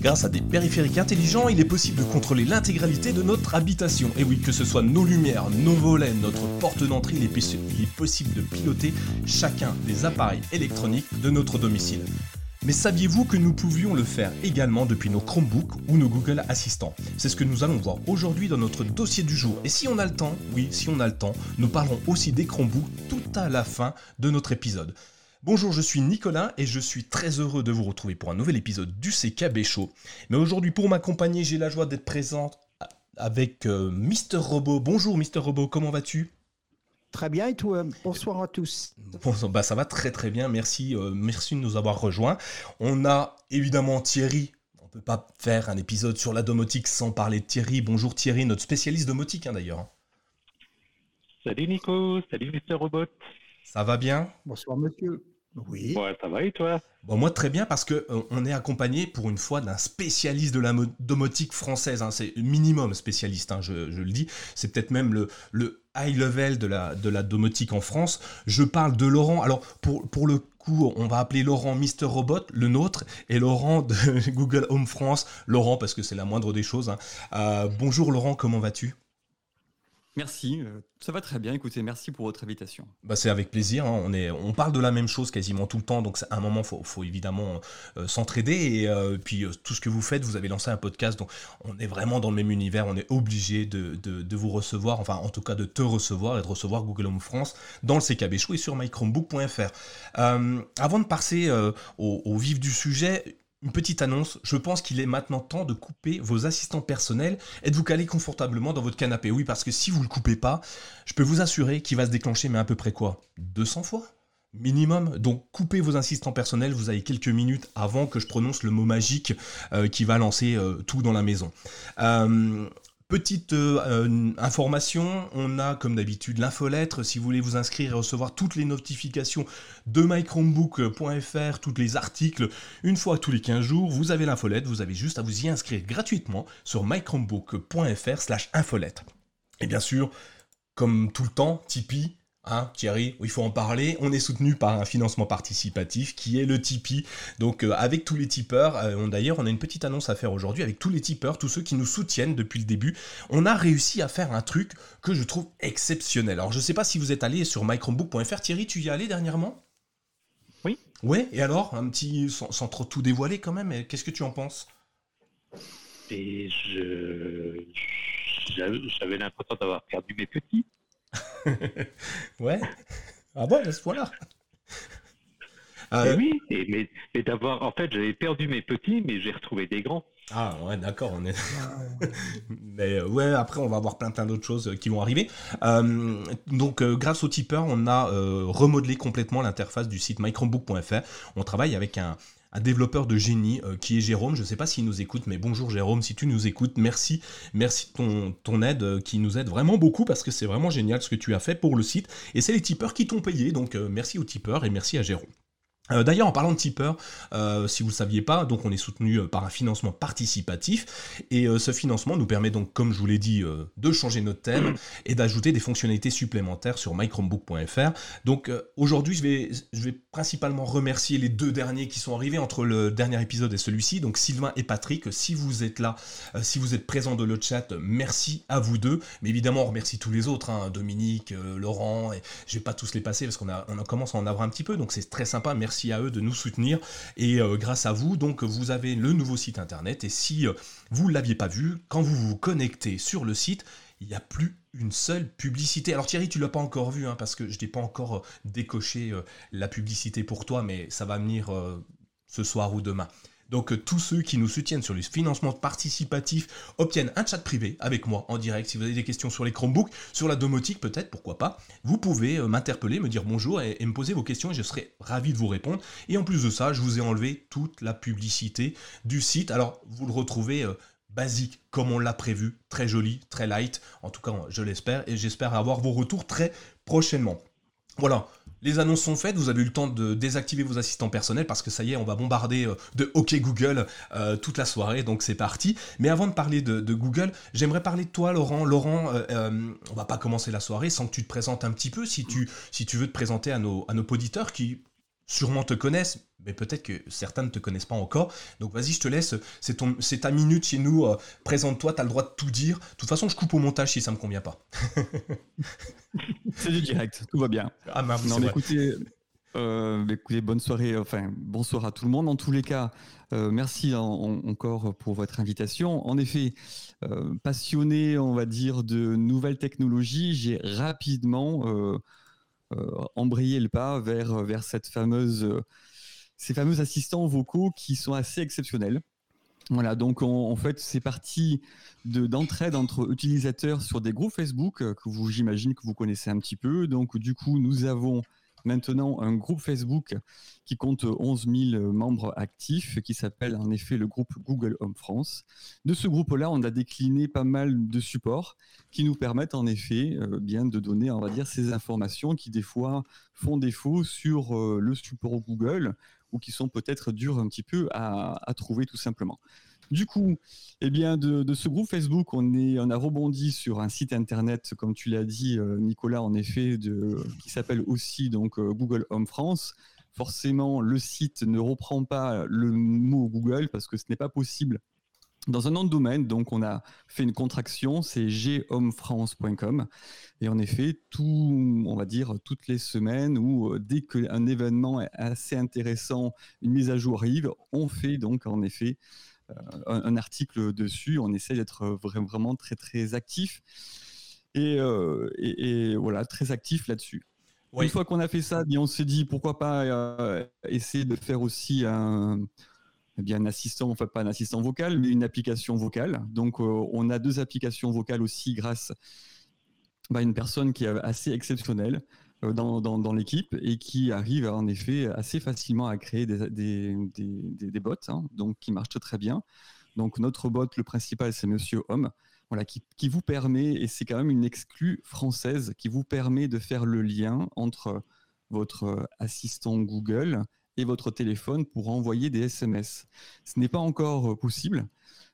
Grâce à des périphériques intelligents, il est possible de contrôler l'intégralité de notre habitation. Et oui, que ce soit nos lumières, nos volets, notre porte d'entrée, il est possible de piloter chacun des appareils électroniques de notre domicile. Mais saviez-vous que nous pouvions le faire également depuis nos Chromebooks ou nos Google Assistants? C'est ce que nous allons voir aujourd'hui dans notre dossier du jour. Et si on a le temps, oui, si on a le temps, nous parlerons aussi des Chromebooks tout à la fin de notre épisode. Bonjour, je suis Nicolas et je suis très heureux de vous retrouver pour un nouvel épisode du CKB Show. Mais aujourd'hui, pour m'accompagner, j'ai la joie d'être présent avec euh, Mister Robot. Bonjour Mister Robot, comment vas-tu? Très bien et toi? Bonsoir à tous. Bon, bah ça va très très bien, merci, euh, merci de nous avoir rejoints. On a évidemment Thierry. On peut pas faire un épisode sur la domotique sans parler de Thierry. Bonjour Thierry, notre spécialiste domotique hein, d'ailleurs. Salut Nico, salut Mister Robot. Ça va bien? Bonsoir monsieur. Oui. Ouais, ça va et toi? Bon, moi très bien parce que euh, on est accompagné pour une fois d'un spécialiste de la domotique française. Hein. c'est minimum spécialiste, hein, je, le dis. C'est peut-être même le, le high level de la, de la domotique en France. Je parle de Laurent. Alors pour, pour le coup, on va appeler Laurent Mister Robot, le nôtre, et Laurent de Google Home France. Laurent parce que c'est la moindre des choses. Hein. Euh, bonjour Laurent, comment vas-tu? Merci, euh, ça va très bien. Écoutez, merci pour votre invitation. Bah, c'est avec plaisir. Hein. On, est, on parle de la même chose quasiment tout le temps, donc à un moment, il faut, évidemment euh, s'entraider. Et euh, puis, tout ce que vous faites, vous avez lancé un podcast, donc on est vraiment dans le même univers. On est obligé de, vous recevoir, enfin, en tout cas, de te recevoir et de recevoir Google Home France dans le CKB Show et sur mychromebook.fr. avant de passer au vif du sujet, une petite annonce, je pense qu'il est maintenant temps de couper vos assistants personnels et de vous caler confortablement dans votre canapé? Oui, parce que si vous ne le coupez pas, je peux vous assurer qu'il va se déclencher, mais à peu près quoi? 200 fois? Minimum. Donc coupez vos assistants personnels, vous avez quelques minutes avant que je prononce le mot magique euh, qui va lancer euh, tout dans la maison. Euh, Petite euh, information, on a comme d'habitude l'infolettre. Si vous voulez vous inscrire et recevoir toutes les notifications de mychromebook.fr, tous les articles, une fois tous les 15 jours, vous avez l'infolettre. Vous avez juste à vous y inscrire gratuitement sur mychromebook.fr slash infolettre. Et bien sûr, comme tout le temps, Tipeee, Hein, Thierry, il faut en parler. On est soutenu par un financement participatif qui est le Tipeee. Donc euh, avec tous les tipeurs, euh, d'ailleurs on a une petite annonce à faire aujourd'hui avec tous les tipeurs, tous ceux qui nous soutiennent depuis le début. On a réussi à faire un truc que je trouve exceptionnel. Alors je ne sais pas si vous êtes allé sur mychromebook.fr. Thierry, tu y es allé dernièrement? Oui. Ouais, et alors, un petit, sans, trop tout dévoiler quand même, qu'est-ce que tu en penses? Et je... J'avais l'impression d'avoir perdu mes petits. ouais. Ah bon, à ce point-là euh, Oui, mais, d'avoir. En fait, j'avais perdu mes petits, mais j'ai retrouvé des grands. Ah ouais, d'accord. On est... mais euh, ouais, après, on va avoir plein plein d'autres choses euh, qui vont arriver. donc, grâce au tipeur, on a remodelé complètement l'interface du site microbook.fr. On travaille avec un, un développeur de génie euh, qui est Jérôme. Je ne sais pas s'il nous écoute, mais bonjour Jérôme, si tu nous écoutes, merci, merci de ton, ton aide euh, qui nous aide vraiment beaucoup parce que c'est vraiment génial ce que tu as fait pour le site. Et c'est les tipeurs qui t'ont payé, donc euh, merci aux tipeurs et merci à Jérôme. Euh, d'ailleurs, en parlant de tipeur, euh, si vous ne le saviez pas, donc on est soutenu euh, par un financement participatif et ce financement nous permet donc, comme je vous l'ai dit, de changer notre thème et d'ajouter des fonctionnalités supplémentaires sur mychromebook.fr. Donc aujourd'hui, je vais, je vais principalement remercier les deux derniers qui sont arrivés entre le dernier épisode et celui-ci, donc Sylvain et Patrick. Si vous êtes là, si vous êtes présents dans le chat, merci à vous deux. Mais évidemment, on remercie tous les autres, hein, Dominique, Laurent, et je vais pas tous les passer parce qu'on a, on commence à en avoir un petit peu, donc c'est très sympa. Merci à eux de nous soutenir. Et euh, grâce à vous, donc, vous avez le nouveau site internet. Et si euh, vous ne l'aviez pas vu, quand vous vous connectez sur le site, il n'y a plus une seule publicité. Alors Thierry, tu l'as pas encore vu, hein, parce que je n'ai pas encore euh, décoché la publicité pour toi, mais ça va venir ce soir ou demain. Donc euh, tous ceux qui nous soutiennent sur le financement participatif obtiennent un chat privé avec moi en direct. Si vous avez des questions sur les Chromebooks, sur la domotique peut-être, pourquoi pas, vous pouvez euh, m'interpeller, me dire bonjour et, me poser vos questions et je serai ravi de vous répondre. Et en plus de ça, je vous ai enlevé toute la publicité du site. Alors vous le retrouvez... Euh, basique, comme on l'a prévu, très joli, très light, en tout cas je l'espère, et j'espère avoir vos retours très prochainement. Voilà, les annonces sont faites, vous avez eu le temps de désactiver vos assistants personnels parce que ça y est, on va bombarder euh, de OK Google euh, toute la soirée, donc c'est parti. Mais avant de parler de, Google, j'aimerais parler de toi, Laurent. Laurent, euh, on va pas commencer la soirée sans que tu te présentes un petit peu, si tu, veux te présenter à nos auditeurs qui sûrement te connaissent, mais peut-être que certains ne te connaissent pas encore. Donc vas-y, je te laisse, c'est ta minute chez nous, euh, présente-toi, tu as le droit de tout dire. De toute façon, je coupe au montage si ça me convient pas. c'est du direct, tout va bien. Ah non, écoutez, euh, écoutez, bonne soirée, enfin bonsoir à tout le monde. En tous les cas, euh, merci encore pour votre invitation. En effet, passionné, on va dire, de nouvelles technologies, j'ai rapidement embrayer le pas vers, vers cette fameuse, euh, ces fameux assistants vocaux qui sont assez exceptionnels. Voilà, donc en fait, c'est parti d'entraide entre utilisateurs sur des groupes Facebook euh, que vous, j'imagine que vous connaissez un petit peu. Donc du coup, nous avons maintenant un groupe Facebook qui compte 11 000 membres actifs, qui s'appelle en effet le groupe Google Home France. De ce groupe-là, on a décliné pas mal de supports qui nous permettent en effet euh, bien de donner, on va dire, ces informations qui des fois font défaut sur euh, le support Google ou qui sont peut-être durs un petit peu à trouver tout simplement. Du coup, eh bien, de, ce groupe Facebook, on, est, on a rebondi sur un site internet, comme tu l'as dit, euh, Nicolas, en effet, qui s'appelle aussi donc euh, Google Home France. Forcément, le site ne reprend pas le mot Google parce que ce n'est pas possible dans un nom de domaine, donc on a fait une contraction, c'est ghomefrance.com. Et en effet, tout, on va dire, toutes les semaines ou euh, dès qu'un événement assez intéressant, une mise à jour arrive, on fait donc en effet un, article dessus. On essaie d'être vraiment très très actif euh, et, voilà très actif là-dessus. Une fois qu'on a fait ça, on s'est dit pourquoi pas euh, essayer de faire aussi un, eh bien, un assistant, enfin pas un assistant vocal, mais une application vocale. Donc euh, on a deux applications vocales aussi grâce à bah, une personne qui est assez exceptionnelle. Euh, dans, l'équipe et qui arrive en effet assez facilement à créer des, bots, hein, donc qui marchent très bien. Donc notre bot, le principal, c'est Monsieur Homme, voilà, qui, qui, vous permet, et c'est quand même une exclue française, qui vous permet de faire le lien entre votre assistant Google et votre téléphone pour envoyer des SMS. Ce n'est pas encore possible.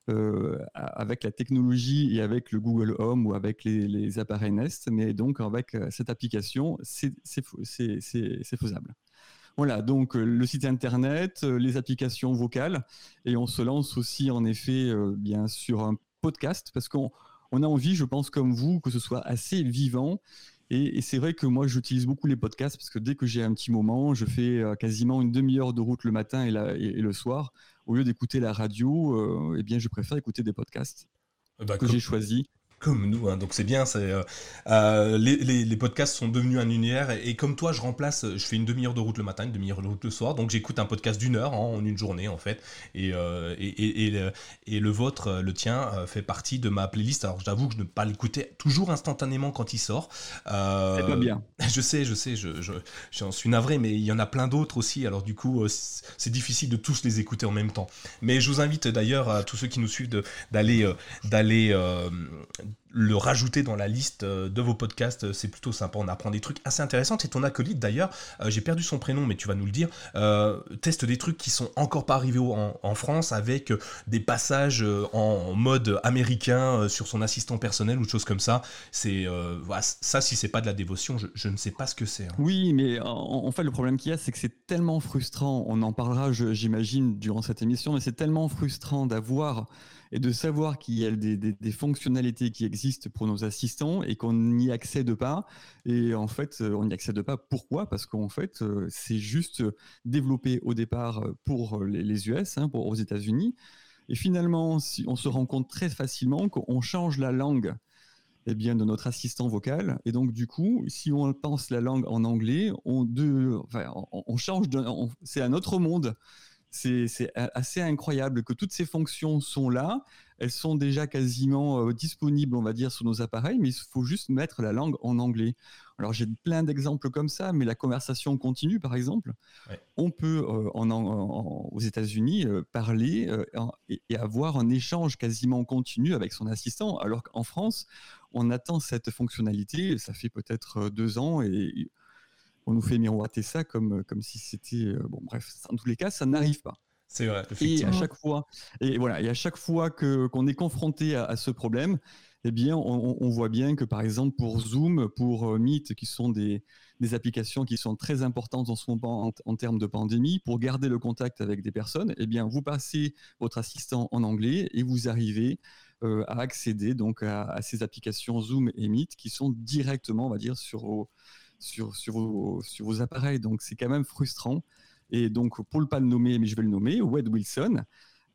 Euh, avec la technologie et avec le Google Home ou avec les, appareils Nest, mais donc avec euh, cette application, c'est faisable. Voilà, donc euh, le site internet, les applications vocales, et on se lance aussi en effet bien sur un podcast parce qu'on on a envie, je pense comme vous, que ce soit assez vivant. Et, c'est vrai que moi, j'utilise beaucoup les podcasts parce que dès que j'ai un petit moment, je fais quasiment une demi-heure de route le matin et, et le soir au lieu d'écouter la radio, euh, eh bien, je préfère écouter des podcasts bah, que j'ai choisis comme nous, hein. donc c'est bien. C'est euh, euh, les, podcasts sont devenus un univers et, comme toi, je remplace. Je fais une demi-heure de route le matin, une demi-heure de route le soir, donc j'écoute un podcast d'une heure en, une journée en fait. Et, euh, et, le, et, le, vôtre, le tien, fait partie de ma playlist. Alors j'avoue que je ne peux pas l'écouter toujours instantanément quand il sort. c'est pas bien. Je sais, je sais, je, je, j'en suis navré, mais il y en a plein d'autres aussi. Alors du coup, c'est difficile de tous les écouter en même temps. Mais je vous invite d'ailleurs à tous ceux qui nous suivent d'aller d'aller le rajouter dans la liste euh, de vos podcasts, euh, c'est plutôt sympa. On apprend des trucs assez intéressants. C'est ton acolyte d'ailleurs, euh, j'ai perdu son prénom, mais tu vas nous le dire, teste des trucs qui sont encore pas arrivés en, France avec des passages en mode américain sur son assistant personnel ou des choses comme ça. C'est ça, si c'est pas de la dévotion, je, ne sais pas ce que c'est. Hein. Oui, mais en, fait, le problème qu'il y a, c'est que c'est tellement frustrant. On en parlera, j'imagine, durant cette émission, mais c'est tellement frustrant d'avoir et de savoir qu'il y a des, fonctionnalités qui existent pour nos assistants et qu'on n'y accède pas. Et en fait, euh, on n'y accède pas. Pourquoi? Parce qu'en fait, euh, c'est juste développé au départ pour les US, hein, pour aux États-Unis. Et finalement, si on se rend compte très facilement qu'on change la langue eh bien, de notre assistant vocal. Et donc, du coup, si on pense la langue en anglais, on, change, c'est un autre monde c'est assez incroyable que toutes ces fonctions sont là. Elles sont déjà quasiment disponibles, on va dire, sur nos appareils, mais il faut juste mettre la langue en anglais. Alors j'ai plein d'exemples comme ça, mais la conversation continue, par exemple. On peut aux États-Unis parler et, et, avoir un échange quasiment continu avec son assistant, alors qu'en France, on attend cette fonctionnalité. Ça fait peut-être deux ans et on nous fait miroiter ça comme, comme si c'était. bon, bref, en tous les cas, ça n'arrive pas. C'est vrai. Et à chaque fois, et voilà, et à chaque fois que qu'on est confronté à, ce problème, eh bien, on, voit bien que par exemple pour Zoom, pour euh, Meet, qui sont des, des applications qui sont très importantes en ce moment en, termes de pandémie, pour garder le contact avec des personnes, eh bien, vous passez votre assistant en anglais et vous arrivez euh, à accéder donc à, ces applications Zoom et Meet qui sont directement, on va dire, sur sur, vos, appareils. Donc, c'est quand même frustrant. Et donc, pour ne pas le nommer, mais je vais le nommer, Wade Wilson,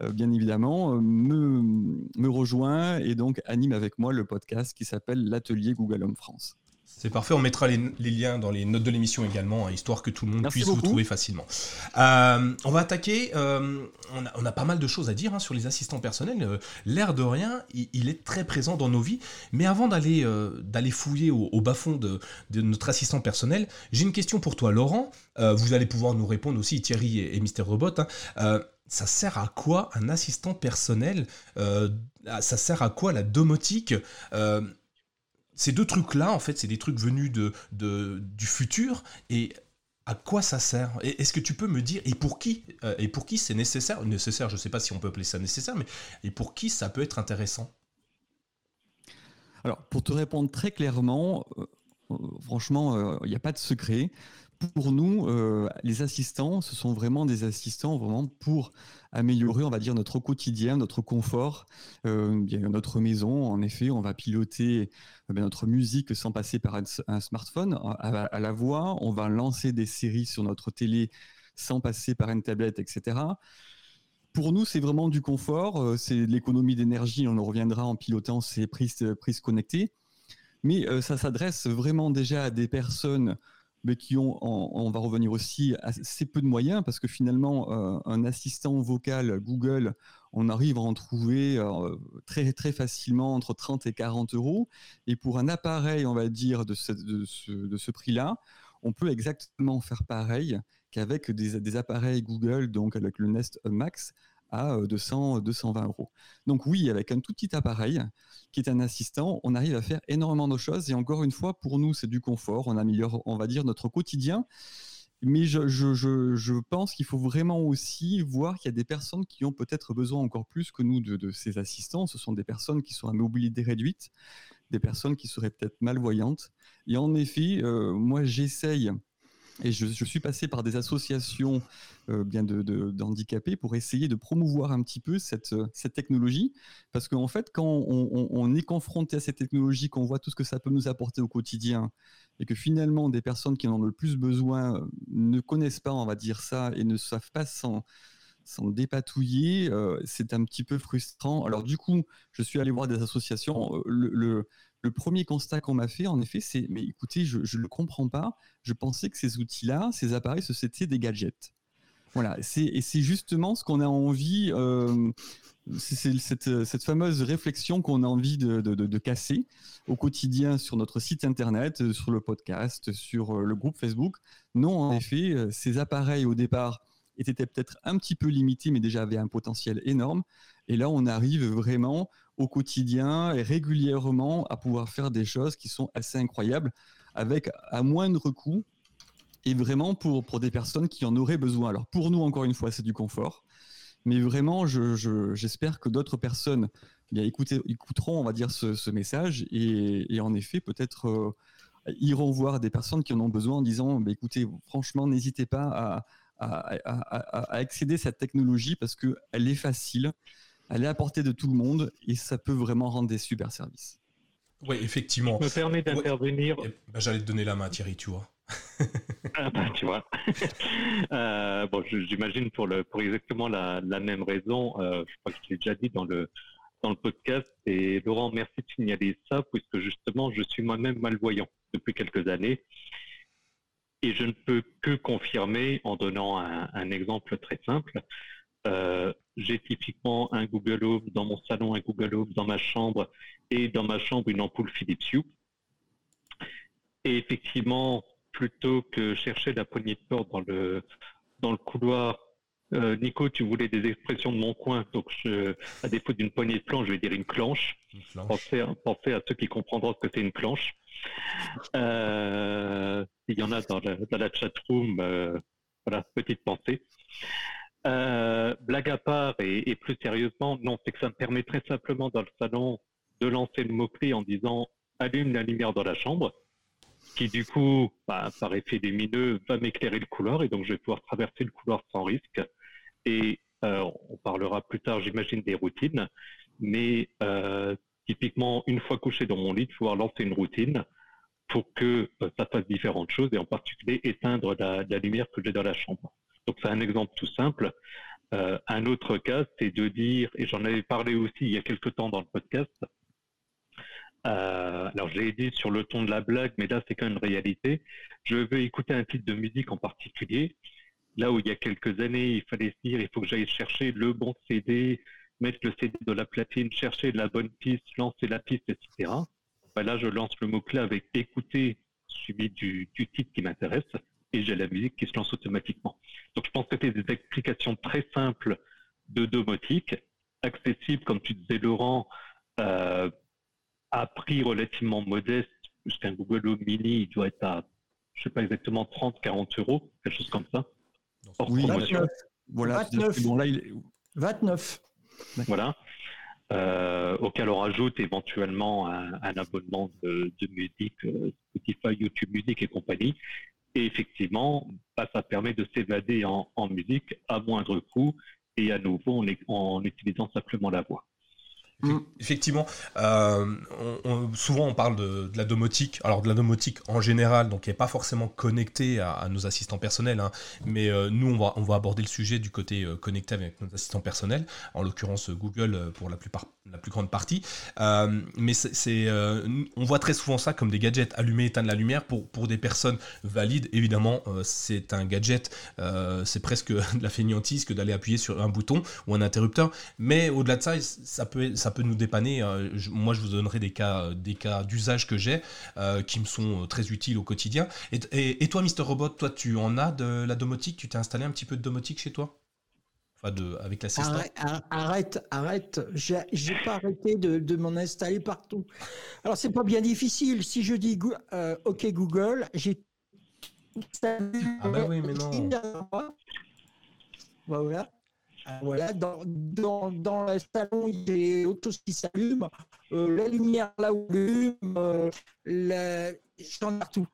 euh, bien évidemment, euh, me rejoint et donc anime avec moi le podcast qui s'appelle l'Atelier Google Home France. C'est parfait, on mettra les, liens dans les notes de l'émission également, hein, histoire que tout le monde puisse vous trouver facilement. Euh, on va attaquer, on, a, pas mal de choses à dire hein, sur les assistants personnels. L'air de rien, il, est très présent dans nos vies, mais avant d'aller d'aller fouiller au, bas-fond de, de, notre assistant personnel, j'ai une question pour toi Laurent. vous allez pouvoir nous répondre aussi, Thierry et, Mister Robot. Hein ça sert à quoi un assistant personnel? Euh, Ça sert à quoi la domotique? Euh, Ces deux trucs-là, en fait, c'est des trucs venus de, du futur. Et à quoi ça sert? Est-ce que tu peux me dire, et pour qui euh, Et pour qui c'est nécessaire? Nécessaire, je ne sais pas si on peut appeler ça nécessaire, mais et pour qui ça peut être intéressant? Alors, pour te répondre très clairement, franchement, il n'y a pas de secret pour nous, euh, les assistants, ce sont vraiment des assistants vraiment pour améliorer, on va dire, notre quotidien, notre confort, euh, notre maison. En effet, on va piloter euh, notre musique sans passer par un, smartphone à, la voix. On va lancer des séries sur notre télé sans passer par une tablette, etc. Pour nous, c'est vraiment du confort, c'est l'économie d'énergie. On en reviendra en pilotant ces prises, prises connectées. Mais ça s'adresse vraiment déjà à des personnes mais qui ont, on va revenir aussi, assez peu de moyens, parce que finalement, euh, un assistant vocal Google, on arrive à en trouver euh, très, très facilement entre 30 et 40 euros. Et pour un appareil, on va dire, de ce, de ce, prix-là, on peut exactement faire pareil qu'avec des, des, appareils Google, donc avec le Nest Max, à 200, euh, 220 euros. Donc oui, avec un tout petit appareil qui est un assistant, on arrive à faire énormément de choses. Et encore une fois, pour nous, c'est du confort. On améliore, on va dire, notre quotidien. Mais je, je, je, pense qu'il faut vraiment aussi voir qu'il y a des personnes qui ont peut-être besoin encore plus que nous de, de, ces assistants. Ce sont des personnes qui sont à mobilité réduite, des personnes qui seraient peut-être malvoyantes. Et en effet, euh, moi, j'essaye et je, suis passé par des associations euh, bien d'handicapés de, pour essayer de promouvoir un petit peu cette, cette technologie. Parce qu'en fait, quand on, est confronté à cette technologie, qu'on voit tout ce que ça peut nous apporter au quotidien, et que finalement des personnes qui en ont le plus besoin euh, ne connaissent pas, on va dire ça, et ne savent pas s'en dépatouiller, euh, c'est un petit peu frustrant. Alors du coup, je suis allé voir des associations. le premier constat qu'on m'a fait, en effet, c'est mais écoutez, je ne le comprends pas. Je pensais que ces outils-là, ces appareils, c'était des gadgets. Voilà, et c'est justement ce qu'on a envie, euh, c'est cette, fameuse réflexion qu'on a envie de, casser au quotidien sur notre site internet, sur le podcast, sur euh, le groupe Facebook. Non, en effet, euh, ces appareils au départ étaient peut-être un petit peu limités, mais déjà avaient un potentiel énorme. Et là, on arrive vraiment au quotidien et régulièrement à pouvoir faire des choses qui sont assez incroyables avec à moindre coût et vraiment pour, pour des personnes qui en auraient besoin. Alors pour nous, encore une fois, c'est du confort, mais vraiment, j'espère que d'autres personnes eh bien, écouter, écouteront, on va dire, ce, message et, en effet, peut-être euh, iront voir des personnes qui en ont besoin en disant, bah, écoutez, franchement, n'hésitez pas à, à, à, accéder à cette technologie parce qu'elle est facile, elle est à portée de tout le monde et ça peut vraiment rendre des super services. Oui, effectivement. me permet d'intervenir. Eh ben, j'allais te donner la main, Thierry, tu vois. ah bah, tu vois. Euh, bon, j'imagine pour, le, pour exactement la, même raison, euh, je crois que je l'ai déjà dit dans le, dans le podcast. Et Laurent, merci de signaler ça, puisque justement, je suis moi-même malvoyant depuis quelques années. Et je ne peux que confirmer en donnant un, exemple très simple. Euh, j'ai typiquement un Google Home dans mon salon, un Google Home dans ma chambre et dans ma chambre une ampoule Philips Hue. Et effectivement, plutôt que chercher la poignée de porte dans le, dans le couloir, euh, Nico, tu voulais des expressions de mon coin, donc je, à défaut d'une poignée de planche, je vais dire une clanche. Pensez, à ceux qui comprendront ce que c'est une planche. Euh, il y en a dans la, dans la chat room, euh, voilà, petite pensée. Blague à part et, plus sérieusement, non, c'est que ça me permet très simplement dans le salon de lancer le mot-clé en disant allume la lumière dans la chambre qui du coup, bah, par effet lumineux, va m'éclairer le couloir et donc je vais pouvoir traverser le couloir sans risque. Et euh, on parlera plus tard, j'imagine, des routines, mais euh, typiquement, une fois couché dans mon lit, de pouvoir lancer une routine pour que euh, ça fasse différentes choses et en particulier éteindre la lumière que j'ai dans la chambre. Donc c'est un exemple tout simple. un autre cas, c'est de dire, et j'en avais parlé aussi il y a quelque temps dans le podcast, euh, alors, j'ai dit sur le ton de la blague, mais là, c'est quand même une réalité. Je veux écouter un titre de musique en particulier. Là où il y a quelques années, il fallait se dire, il faut que j'aille chercher le bon CD, mettre le CD de la platine, chercher la bonne piste, lancer la piste, etc. Ben là, je lance le mot-clé avec écouter suivi du titre qui m'intéresse et j'ai la musique qui se lance automatiquement. Donc, je pense que c'est des explications très simples de domotique, accessibles, comme tu disais, Laurent, euh, à prix relativement modeste, un Google Home Mini, il doit être à, je sais pas exactement, 30, 40 euros, quelque chose comme ça. oui, 29. Voilà, 29. Bon, là, il 29. Voilà. Euh, auquel on rajoute éventuellement un, abonnement de, musique, euh, Spotify, YouTube Music et compagnie. Et effectivement, bah, ça permet de s'évader en, musique à moindre coût et à nouveau en utilisant simplement la voix. Mm. Effectivement, euh, souvent on parle de, la domotique, alors de la domotique en général, donc qui n'est pas forcément connectée à, nos assistants personnels, hein. mais euh, nous on va, on va aborder le sujet du côté euh, connecté avec nos assistants personnels, en l'occurrence Google pour la, plupart, la plus grande partie. mais c'est, on voit très souvent ça comme des gadgets, allumer, éteindre la lumière pour, pour des personnes valides. Évidemment, c'est un gadget, c'est presque de la fainéantise que d'aller appuyer sur un bouton ou un interrupteur, mais au-delà de ça, ça peut, ça peut nous dépanner. Euh, moi, je vous donnerai des cas, euh, des cas d'usage que j'ai euh, qui me sont très utiles au quotidien. Et, toi, Mister Robot, toi, tu en as de la domotique? Tu t'es installé un petit peu de domotique chez toi? Enfin, de, avec l'assistant arrête, arrête, arrête. J'ai pas arrêté de, m'en installer partout. Alors, c'est pas bien difficile. Si je dis OK Google, j'ai. Ah, bah oui, mais non. Voilà. Euh, voilà, dans, dans, dans le salon, il y a autre chose qui s'allume, euh, la lumière là où allume, euh, la... j'en ai partout.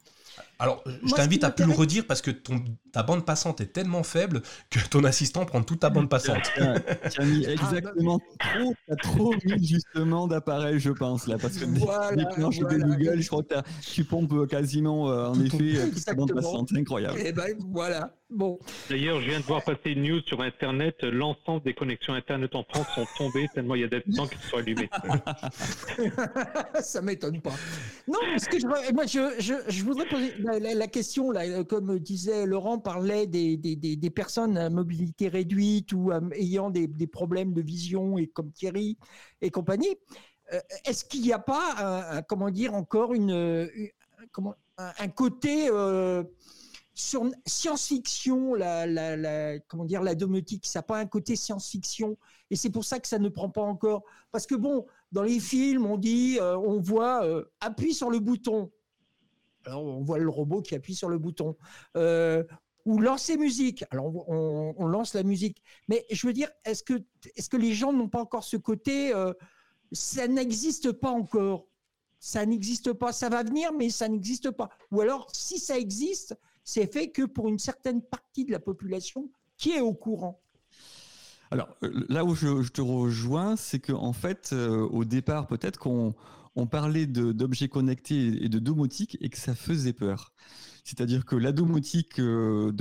Alors, je t'invite à plus le redire parce que ton, ta bande passante est tellement faible que ton assistant prend toute ta bande passante. tu as mis exactement trop, as trop mis justement d'appareils, je pense, là. Parce que voilà, de Google, je crois que tu pompes quasiment, euh, en effet, toute ta bande passante. C'est incroyable. Et eh ben voilà. Bon. D'ailleurs, je viens de voir passer une news sur Internet. L'ensemble des connexions Internet en France sont tombées tellement il y a des temps qui sont allumés. Ça m'étonne pas. Non, parce que je, moi, je, je, je voudrais poser la, question, euh, comme disait Laurent, parlait des, des, personnes à mobilité réduite ou euh, ayant des, problèmes de vision, et comme Thierry et compagnie. Euh, est-ce qu'il n'y a pas, comment dire, encore une, comment, un, côté science-fiction, la, comment dire, la domotique, ça n'a pas un côté science-fiction, et c'est pour ça que ça ne prend pas encore. Parce que bon, dans les films, on dit, on voit, appuie sur le bouton, alors, on voit le robot qui appuie sur le bouton. Euh, ou lancer musique. Alors, on, lance la musique. Mais je veux dire, est-ce que, est que les gens n'ont pas encore ce côté euh, Ça n'existe pas encore. Ça n'existe pas. Ça va venir, mais ça n'existe pas. Ou alors, si ça existe, c'est fait que pour une certaine partie de la population qui est au courant. Alors, euh, là où je, te rejoins, c'est qu'en en fait, au départ, peut-être qu'on on parlait d'objets connectés et de domotique et que ça faisait peur. C'est-à-dire que la domotique euh,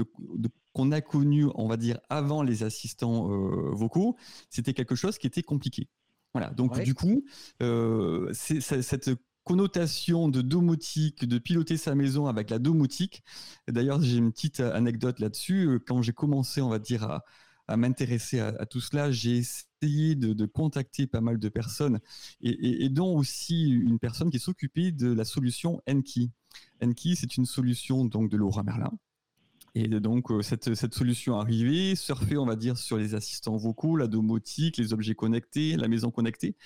qu'on a connue, on va dire, avant les assistants euh, vocaux, c'était quelque chose qui était compliqué. Voilà. Donc, du coup, euh, cette connotation de domotique, de piloter sa maison avec la domotique. D'ailleurs, j'ai une petite anecdote là-dessus. Quand j'ai commencé, on va dire, à, à m'intéresser à, tout cela, j'ai essayé de, contacter pas mal de personnes et, dont aussi une personne qui s'occupait de la solution Enki. Enki, c'est une solution donc de Laura Merlin. Et donc, euh, cette, cette, solution arrivée, surfer, on va dire, sur les assistants vocaux, la domotique, les objets connectés, la maison connectée.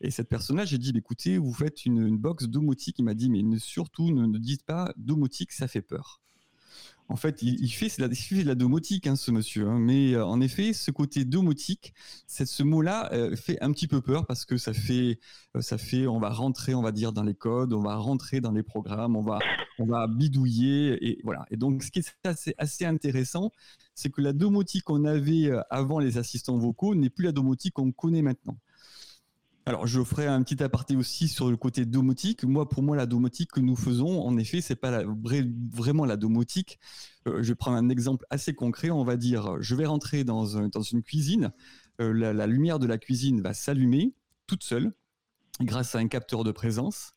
Et cette personne-là, j'ai dit, écoutez, vous faites une, box domotique. Il m'a dit, mais surtout, ne dites pas domotique, ça fait peur. En fait, il, fait, la, de la domotique, hein, ce monsieur. Hein. Mais euh, en effet, ce côté domotique, ce mot-là euh, fait un petit peu peur parce que ça fait, euh, ça fait, on va rentrer, on va dire, dans les codes, on va rentrer dans les programmes, on va, on va bidouiller et voilà. Et donc, ce qui est assez, assez intéressant, c'est que la domotique qu'on avait avant les assistants vocaux n'est plus la domotique qu'on connaît maintenant. Alors, je ferai un petit aparté aussi sur le côté domotique. Moi, pour moi, la domotique que nous faisons, en effet, c'est pas vraiment la domotique. Euh, je vais prendre un exemple assez concret. On va dire, je vais rentrer dans, une cuisine. Euh, la, lumière de la cuisine va s'allumer toute seule grâce à un capteur de présence.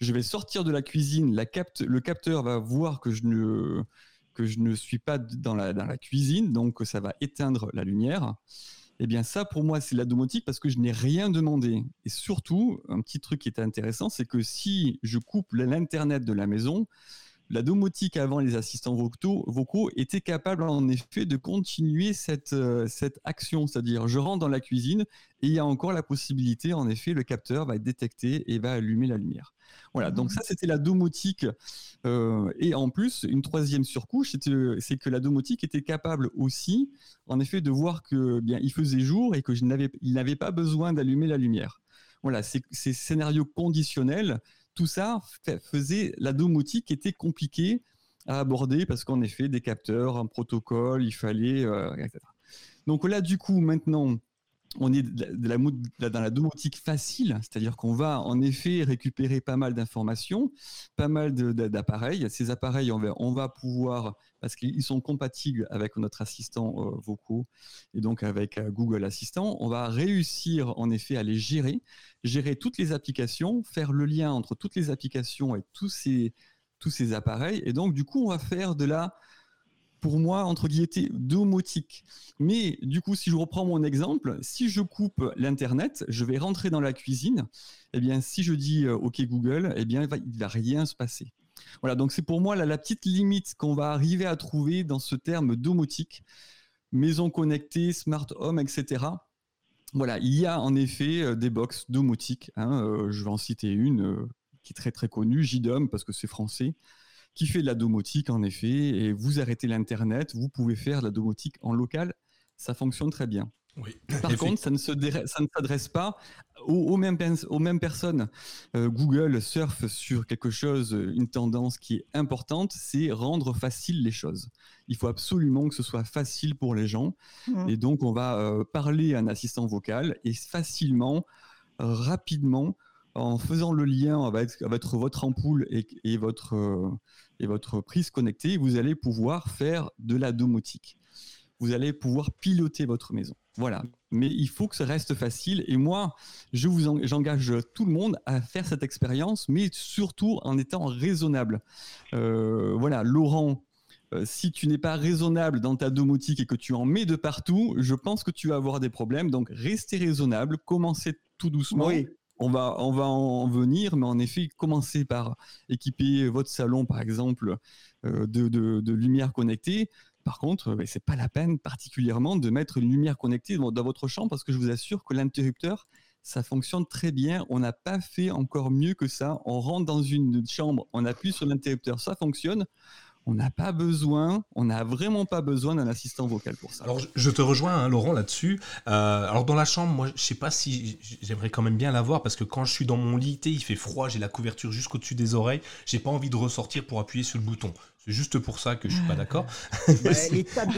Je vais sortir de la cuisine. le capteur va voir que je ne, suis pas dans la cuisine, donc ça va éteindre la lumière. Eh bien, ça, pour moi, c'est la domotique parce que je n'ai rien demandé. Et surtout, un petit truc qui est intéressant, c'est que si je coupe l'Internet de la maison, la domotique avant les assistants vocaux, était capable en effet de continuer cette, euh, cette action, c'est-à-dire je rentre dans la cuisine et il y a encore la possibilité, en effet, le capteur va détecté et va allumer la lumière. Voilà, donc ça c'était la domotique. Euh, et en plus, une troisième surcouche, c'est que la domotique était capable aussi, en effet, de voir que bien il faisait jour et que je n'avais, il n'avait pas besoin d'allumer la lumière. Voilà, ces, ces scénarios conditionnels, tout ça faisait la domotique était compliquée à aborder parce qu'en effet, des capteurs, un protocole, il fallait, euh, etc. Donc là, du coup, maintenant, on est dans la domotique facile, c'est-à-dire qu'on va en effet récupérer pas mal d'informations, pas mal d'appareils. Ces appareils, on va, pouvoir, parce qu'ils sont compatibles avec notre assistant euh, vocaux et donc avec euh, Google Assistant, on va réussir en effet à les gérer, gérer toutes les applications, faire le lien entre toutes les applications et tous ces, tous ces appareils. Et donc, du coup, on va faire de la pour moi, entre guillemets, domotique. Mais du coup, si je reprends mon exemple, si je coupe l'Internet, je vais rentrer dans la cuisine. Eh bien, si je dis euh, OK Google, eh bien, il va, va rien se passer. Voilà, donc c'est pour moi la, petite limite qu'on va arriver à trouver dans ce terme domotique. Maison connectée, smart home, etc. Voilà, il y a en effet euh, des box domotiques. Hein, euh, je vais en citer une qui est très très connue, JDOM, parce que c'est français qui fait de la domotique en effet, et vous arrêtez l'Internet, vous pouvez faire de la domotique en local, ça fonctionne très bien. Par contre, ça ne, s'adresse pas aux, mêmes, aux, mêmes, personnes. Euh, Google surfe sur quelque chose, une tendance qui est importante, c'est rendre facile les choses. Il faut absolument que ce soit facile pour les gens. Mmh. Et donc, on va euh, parler à un assistant vocal et facilement, rapidement, en faisant le lien avec, votre ampoule et, votre, euh, et votre prise connectée, vous allez pouvoir faire de la domotique. Vous allez pouvoir piloter votre maison. Voilà. Mais il faut que ça reste facile. Et moi, je vous j'engage tout le monde à faire cette expérience, mais surtout en étant raisonnable. Euh, voilà, Laurent, euh, si tu n'es pas raisonnable dans ta domotique et que tu en mets de partout, je pense que tu vas avoir des problèmes. Donc, restez raisonnable, commencez tout doucement. Oui on va, on va en venir, mais en effet, commencez par équiper votre salon, par exemple, euh, de, lumière connectée. Par contre, ben, c'est pas la peine particulièrement de mettre une lumière connectée dans, votre chambre parce que je vous assure que l'interrupteur, ça fonctionne très bien. On n'a pas fait encore mieux que ça. On rentre dans une chambre, on appuie sur l'interrupteur, ça fonctionne on n'a pas besoin, on n'a vraiment pas besoin d'un assistant vocal pour ça. Alors je te rejoins, hein, Laurent, là-dessus. Euh, alors dans la chambre, moi, je sais pas si j'aimerais quand même bien l'avoir parce que quand je suis dans mon lit, il fait froid, j'ai la couverture jusqu'au-dessus des oreilles, j'ai pas envie de ressortir pour appuyer sur le bouton. C'est juste pour ça que je suis pas d'accord. les, tables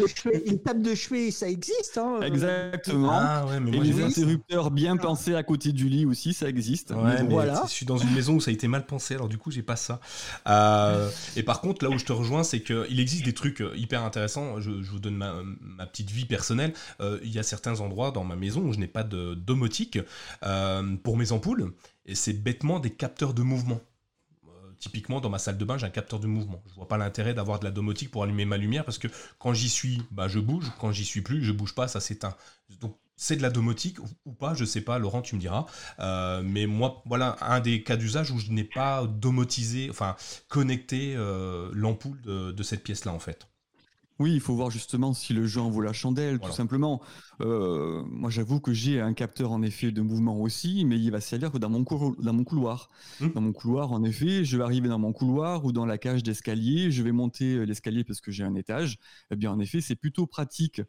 de chevet, ça existe. Hein, euh. Exactement. Ah, et les interrupteurs bien pensés à côté du lit aussi, ça existe. voilà. Je suis dans une maison où ça a été mal pensé, alors du coup, j'ai pas ça. Euh, et par contre, là où je te rejoins, c'est qu'il existe des trucs euh, hyper intéressants. Je, vous donne ma, petite vie personnelle. il y a certains endroits dans ma maison où je n'ai pas de domotique pour mes ampoules. et c'est bêtement des capteurs de mouvement. Typiquement, dans ma salle de bain, j'ai un capteur de mouvement. Je vois pas l'intérêt d'avoir de la domotique pour allumer ma lumière parce que quand j'y suis, bah, je bouge. Quand j'y suis plus, je bouge pas, ça s'éteint. Donc, c'est de la domotique ou pas, je sais pas, Laurent, tu me diras. Euh, mais moi, voilà un des cas d'usage où je n'ai pas domotisé, enfin connecté euh, l'ampoule de, cette pièce-là en fait. Oui, il faut voir justement si le jeu en vaut la chandelle, tout simplement. Euh, moi, j'avoue que j'ai un capteur en effet de mouvement aussi, mais il va servir que dans mon, dans mon couloir. Hum. Dans mon couloir, en effet, je vais arriver dans mon couloir ou dans la cage d'escalier, je vais monter l'escalier parce que j'ai un étage. Eh bien, en effet, c'est plutôt pratique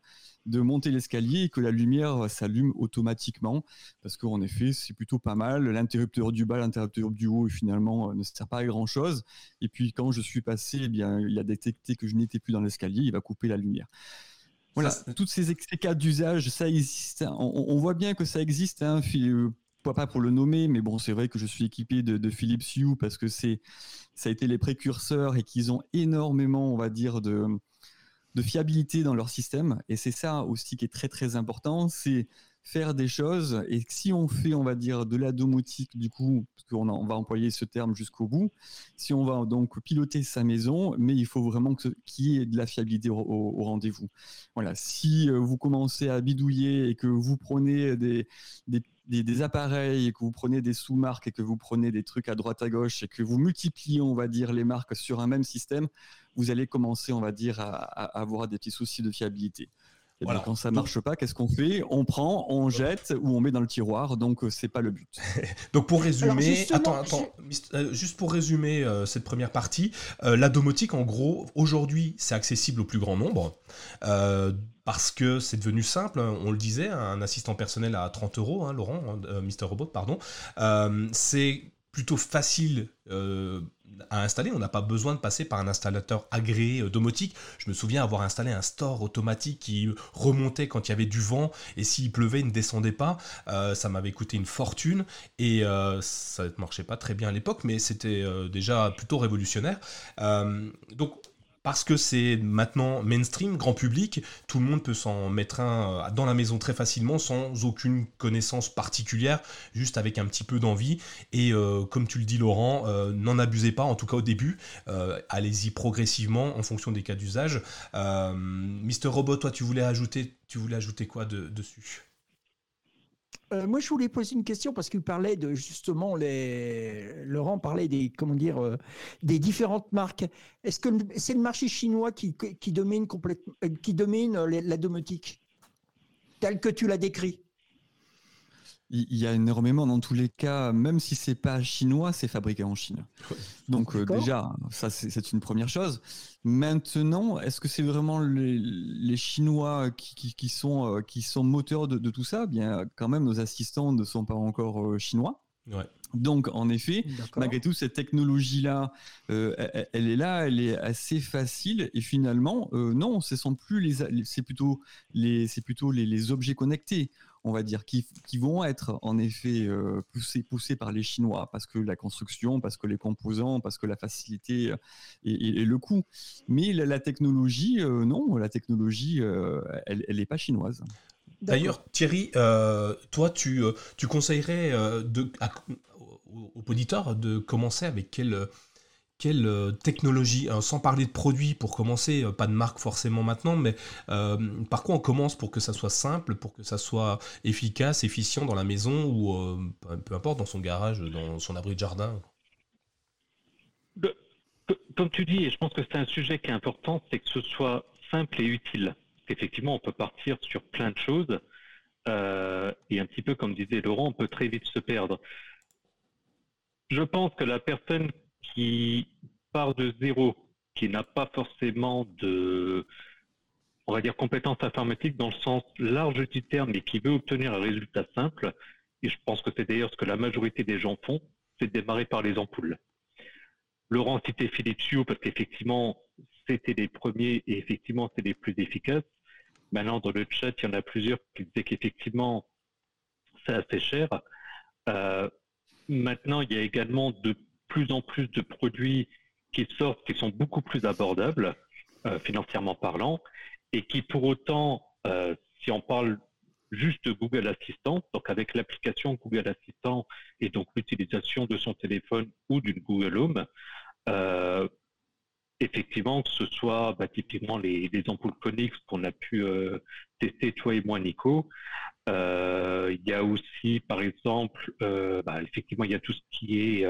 de monter l'escalier et que la lumière s'allume automatiquement. Parce qu'en effet, c'est plutôt pas mal. L'interrupteur du bas, l'interrupteur du haut, finalement, euh, ne sert pas à grand chose. Et puis, quand je suis passé, eh bien, il a détecté que je n'étais plus dans l'escalier, il va couper la lumière. Voilà, toutes ces, cas d'usage, ça existe. On, voit bien que ça existe. Hein, euh, pas pour le nommer, mais bon, c'est vrai que je suis équipé de, de Philips Hue parce que c'est, ça a été les précurseurs et qu'ils ont énormément, on va dire, de, de fiabilité dans leur système. Et c'est ça aussi qui est très très important, c'est faire des choses. Et si on fait, on va dire, de la domotique, du coup, parce qu'on on va employer ce terme jusqu'au bout, si on va donc piloter sa maison, mais il faut vraiment qu'il y ait de la fiabilité au, rendez-vous. Voilà. Si euh, vous commencez à bidouiller et que vous prenez des, des des, appareils et que vous prenez des sous-marques et que vous prenez des trucs à droite à gauche et que vous multipliez, on va dire, les marques sur un même système, vous allez commencer, on va dire, à, avoir des petits soucis de fiabilité. Et voilà. quand ça marche pas, qu'est-ce qu'on fait? On prend, on jette ou on met dans le tiroir. Donc euh, c'est pas le but. donc pour résumer, attends, attends, euh, juste pour résumer euh, cette première partie, la domotique, en gros, aujourd'hui, c'est accessible au plus grand nombre parce que c'est devenu simple. On le disait, un assistant personnel à 30 euros, hein, Laurent, hein, Mister Robot, pardon. c'est plutôt facile à installer. On n'a pas besoin de passer par un installateur agréé euh, domotique. Je me souviens avoir installé un store automatique qui remontait quand il y avait du vent et s'il pleuvait, il ne descendait pas. Euh, ça m'avait coûté une fortune et euh, ça ne marchait pas très bien à l'époque, mais c'était déjà plutôt révolutionnaire. donc parce que c'est maintenant mainstream, grand public, tout le monde peut s'en mettre un euh, dans la maison très facilement sans aucune connaissance particulière, juste avec un petit peu d'envie. Et euh, comme tu le dis Laurent, euh, n'en abusez pas, en tout cas au début, allez-y progressivement en fonction des cas d'usage. Mister Robot, toi tu voulais ajouter, tu voulais ajouter quoi dessus? Euh, moi, je voulais poser une question parce qu'il parlait de justement les. Laurent parlait des comment dire euh, des différentes marques. Est-ce que c'est le marché chinois qui, domine euh, qui domine la domotique tel que tu l'as décrit? Il y a énormément dans tous les cas, même si c'est pas chinois, c'est fabriqué en Chine. Donc euh, déjà, ça c'est une première chose. Maintenant, est-ce que c'est vraiment les, Chinois qui, sont, euh, qui sont moteurs de, tout ça? Bien, quand même, nos assistants ne sont pas encore euh, chinois. Donc, en effet, malgré tout, cette technologie-là, elle, est là, elle est assez facile. Et finalement, non, ce sont plus les, c'est plutôt les, c'est plutôt les, objets connectés on va dire, qui, vont être en effet euh, poussés, poussés par les Chinois, parce que la construction, parce que les composants, parce que la facilité euh, et, le coût. Mais la, technologie, euh, non, la technologie, elle n'est pas chinoise. D'ailleurs, Thierry, toi, tu, tu conseillerais de, aux auditeurs de commencer avec quel quelle euh, technologie, hein, sans parler de produits pour commencer, euh, pas de marque forcément maintenant, mais euh, par quoi on commence pour que ça soit simple, pour que ça soit efficace, efficient dans la maison ou peu importe dans son garage, dans son abri de jardin? Comme tu dis, et je pense que c'est un sujet qui est important, c'est que ce soit simple et utile. Effectivement, on peut partir sur plein de choses et un petit peu comme disait Laurent, on peut très vite se perdre. Je pense que la personne qui part de zéro, qui n'a pas forcément de, on va dire, compétences informatiques dans le sens large du terme, mais qui veut obtenir un résultat simple, et je pense que c'est d'ailleurs ce que la majorité des gens font, c'est démarrer par les ampoules. Laurent citait Philips Hue parce qu'effectivement, c'était les premiers et effectivement, c'est les plus efficaces. Maintenant, dans le chat, il y en a plusieurs qui disaient qu'effectivement, c'est assez cher. Euh, maintenant, il y a également de plus en plus de produits qui sortent qui sont beaucoup plus abordables, euh, financièrement parlant, et qui pour autant, euh, si on parle juste Google Assistant, donc avec l'application Google Assistant et donc l'utilisation de son téléphone ou d'une Google Home, euh, effectivement, que ce soit bah, typiquement les, ampoules Phonics qu'on a pu euh, tester, toi et moi, Nico. Il y a aussi, par exemple, bah, effectivement, il y a tout ce qui est,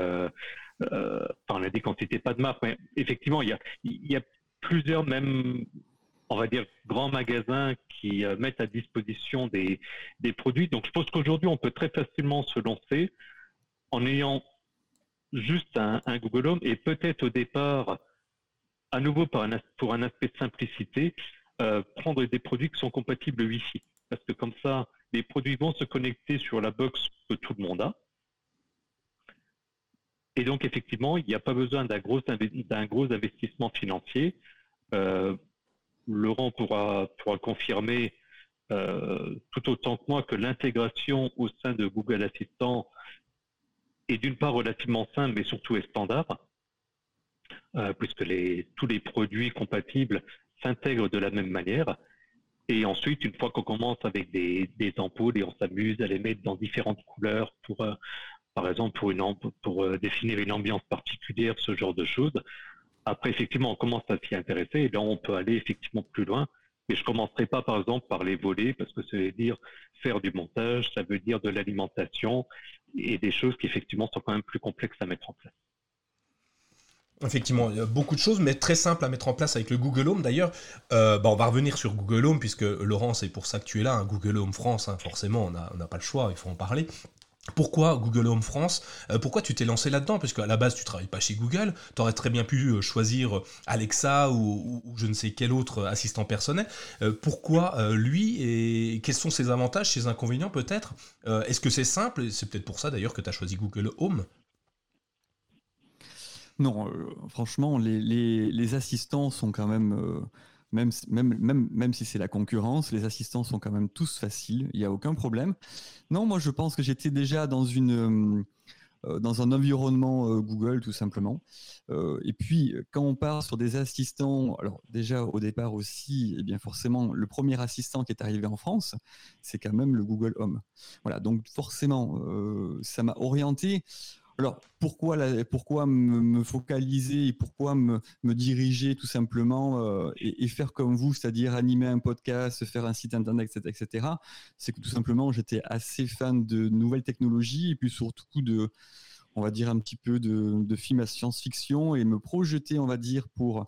enfin, on a dit qu'on pas de marque, mais effectivement, il y a, il y a plusieurs même on va dire, grands magasins qui euh, mettent à disposition des, produits. Donc, je pense qu'aujourd'hui, on peut très facilement se lancer en ayant juste un, Google Home et peut-être au départ, à nouveau pour un, pour un aspect de simplicité, euh, prendre des produits qui sont compatibles Wi-Fi. Parce que comme ça, les produits vont se connecter sur la box que tout le monde a. Et donc, effectivement, il n'y a pas besoin d'un gros, investissement financier. Euh, Laurent pourra, confirmer euh, tout autant que moi que l'intégration au sein de Google Assistant est d'une part relativement simple, mais surtout est standard, euh, puisque tous les produits compatibles s'intègrent de la même manière. Et ensuite, une fois qu'on commence avec des, ampoules et on s'amuse à les mettre dans différentes couleurs pour, par exemple, pour, une, pour définir une ambiance particulière, ce genre de choses, après, effectivement, on commence à s'y intéresser et là, on peut aller effectivement plus loin. Mais je commencerai pas, par exemple, par les volets, parce que ça veut dire faire du montage, ça veut dire de l'alimentation et des choses qui, effectivement, sont quand même plus complexes à mettre en place. Effectivement, il y a beaucoup de choses, mais très simples à mettre en place avec le Google Home. D'ailleurs, euh, bah, on va revenir sur Google Home, puisque Laurent, c'est pour ça que tu es là, hein, Google Home France, hein, forcément, on n'a pas le choix, il faut en parler. Pourquoi Google Home France euh, Pourquoi tu t'es lancé là-dedans? Parce qu'à la base, tu travailles pas chez Google. Tu aurais très bien pu euh, choisir euh, Alexa ou, je ne sais quel autre assistant personnel. pourquoi lui et quels sont ses avantages, ses inconvénients peut-être? Est-ce que c'est simple? C'est peut-être pour ça d'ailleurs que tu as choisi Google Home? Non, franchement, les, assistants sont quand même même, même, même, même si c'est la concurrence, les assistants sont quand même tous faciles, il n'y a aucun problème. Non, moi je pense que j'étais déjà dans, une, euh, dans un environnement euh, Google tout simplement. Euh, et puis quand on part sur des assistants, alors déjà au départ aussi, eh bien forcément le premier assistant qui est arrivé en France, c'est quand même le Google Home. Voilà, donc forcément ça m'a orienté. Alors, pourquoi, pourquoi me, focaliser et pourquoi me, diriger tout simplement euh, et, faire comme vous, c'est-à-dire animer un podcast, faire un site internet, etc. etc. C'est que tout simplement, j'étais assez fan de nouvelles technologies et puis surtout de, on va dire, un petit peu de, de films à science-fiction et me projeter, on va dire, pour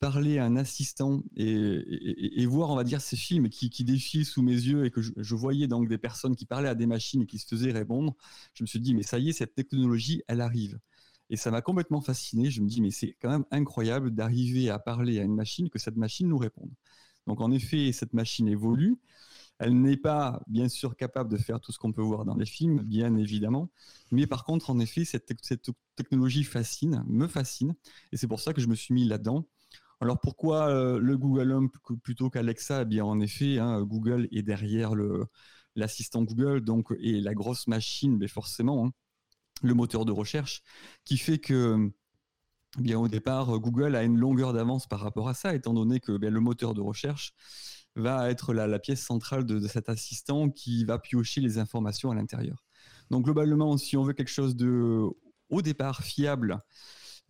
parler à un assistant et, voir, on va dire, ces films qui, défilent sous mes yeux et que je, voyais donc des personnes qui parlaient à des machines et qui se faisaient répondre, je me suis dit, mais ça y est, cette technologie, elle arrive. Et ça m'a complètement fasciné. Je me dis, mais c'est quand même incroyable d'arriver à parler à une machine, que cette machine nous réponde. Donc en effet, cette machine évolue. Elle n'est pas, bien sûr, capable de faire tout ce qu'on peut voir dans les films, bien évidemment. Mais par contre, en effet, cette, cette technologie fascine, me fascine. Et c'est pour ça que je me suis mis là-dedans. Alors pourquoi euh, le Google Home plutôt qu'Alexa? Eh bien en effet, hein, Google est derrière l'assistant Google, donc et la grosse machine, mais forcément hein, le moteur de recherche, qui fait que eh bien au départ Google a une longueur d'avance par rapport à ça, étant donné que le moteur de recherche va être la, pièce centrale de, cet assistant qui va piocher les informations à l'intérieur. Donc globalement, si on veut quelque chose de au départ fiable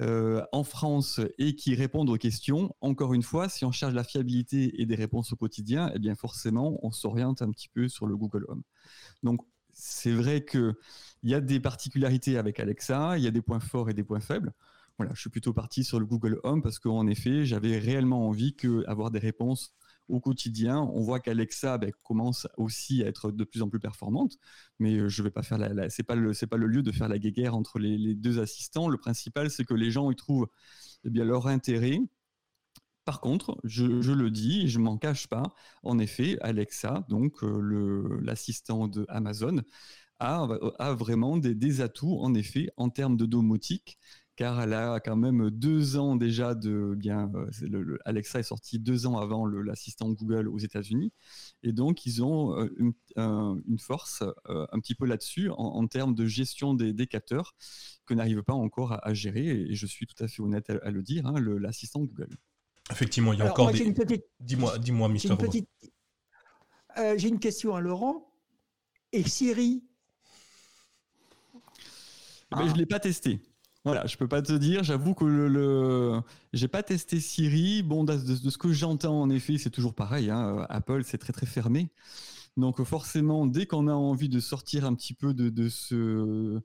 euh, en France et qui répondent aux questions. Encore une fois, si on cherche la fiabilité et des réponses au quotidien, eh bien forcément, on s'oriente un petit peu sur le Google Home. Donc, c'est vrai qu'il y a des particularités avec Alexa, il y a des points forts et des points faibles. Voilà, je suis plutôt parti sur le Google Home parce qu'en effet, j'avais réellement envie d'avoir des réponses au quotidien. On voit qu'Alexa ben, commence aussi à être de plus en plus performante, mais euh, je vais pas faire la, c'est pas le c'est pas le lieu de faire la guéguerre entre les, deux assistants. Le principal, c'est que les gens y trouvent eh bien leur intérêt. Par contre, je, le dis, je m'en cache pas. En effet, Alexa, donc euh, l'assistant de Amazon, a, a vraiment des, des, atouts en effet en termes de domotique car elle a quand même deux ans déjà de bien. Euh, Alexa est sorti deux ans avant l'assistant Google aux États-Unis, et donc ils ont euh, une, force euh, un petit peu là-dessus en, termes de gestion des, capteurs que n'arrive pas encore à, gérer. Et, je suis tout à fait honnête à, le dire, hein, l'assistant Google. Effectivement, il y a encore des. Dis-moi, dis-moi, Mister. euh, j'ai une question à Laurent. Et Siri? Eh ben, Je ne l'ai pas testé. Voilà, je peux pas te dire. J'avoue que le, le... j'ai pas testé Siri. Bon, de, ce que j'entends, en effet, c'est toujours pareil. Hein. Apple, c'est très très fermé. Donc forcément, dès qu'on a envie de sortir un petit peu de, de ce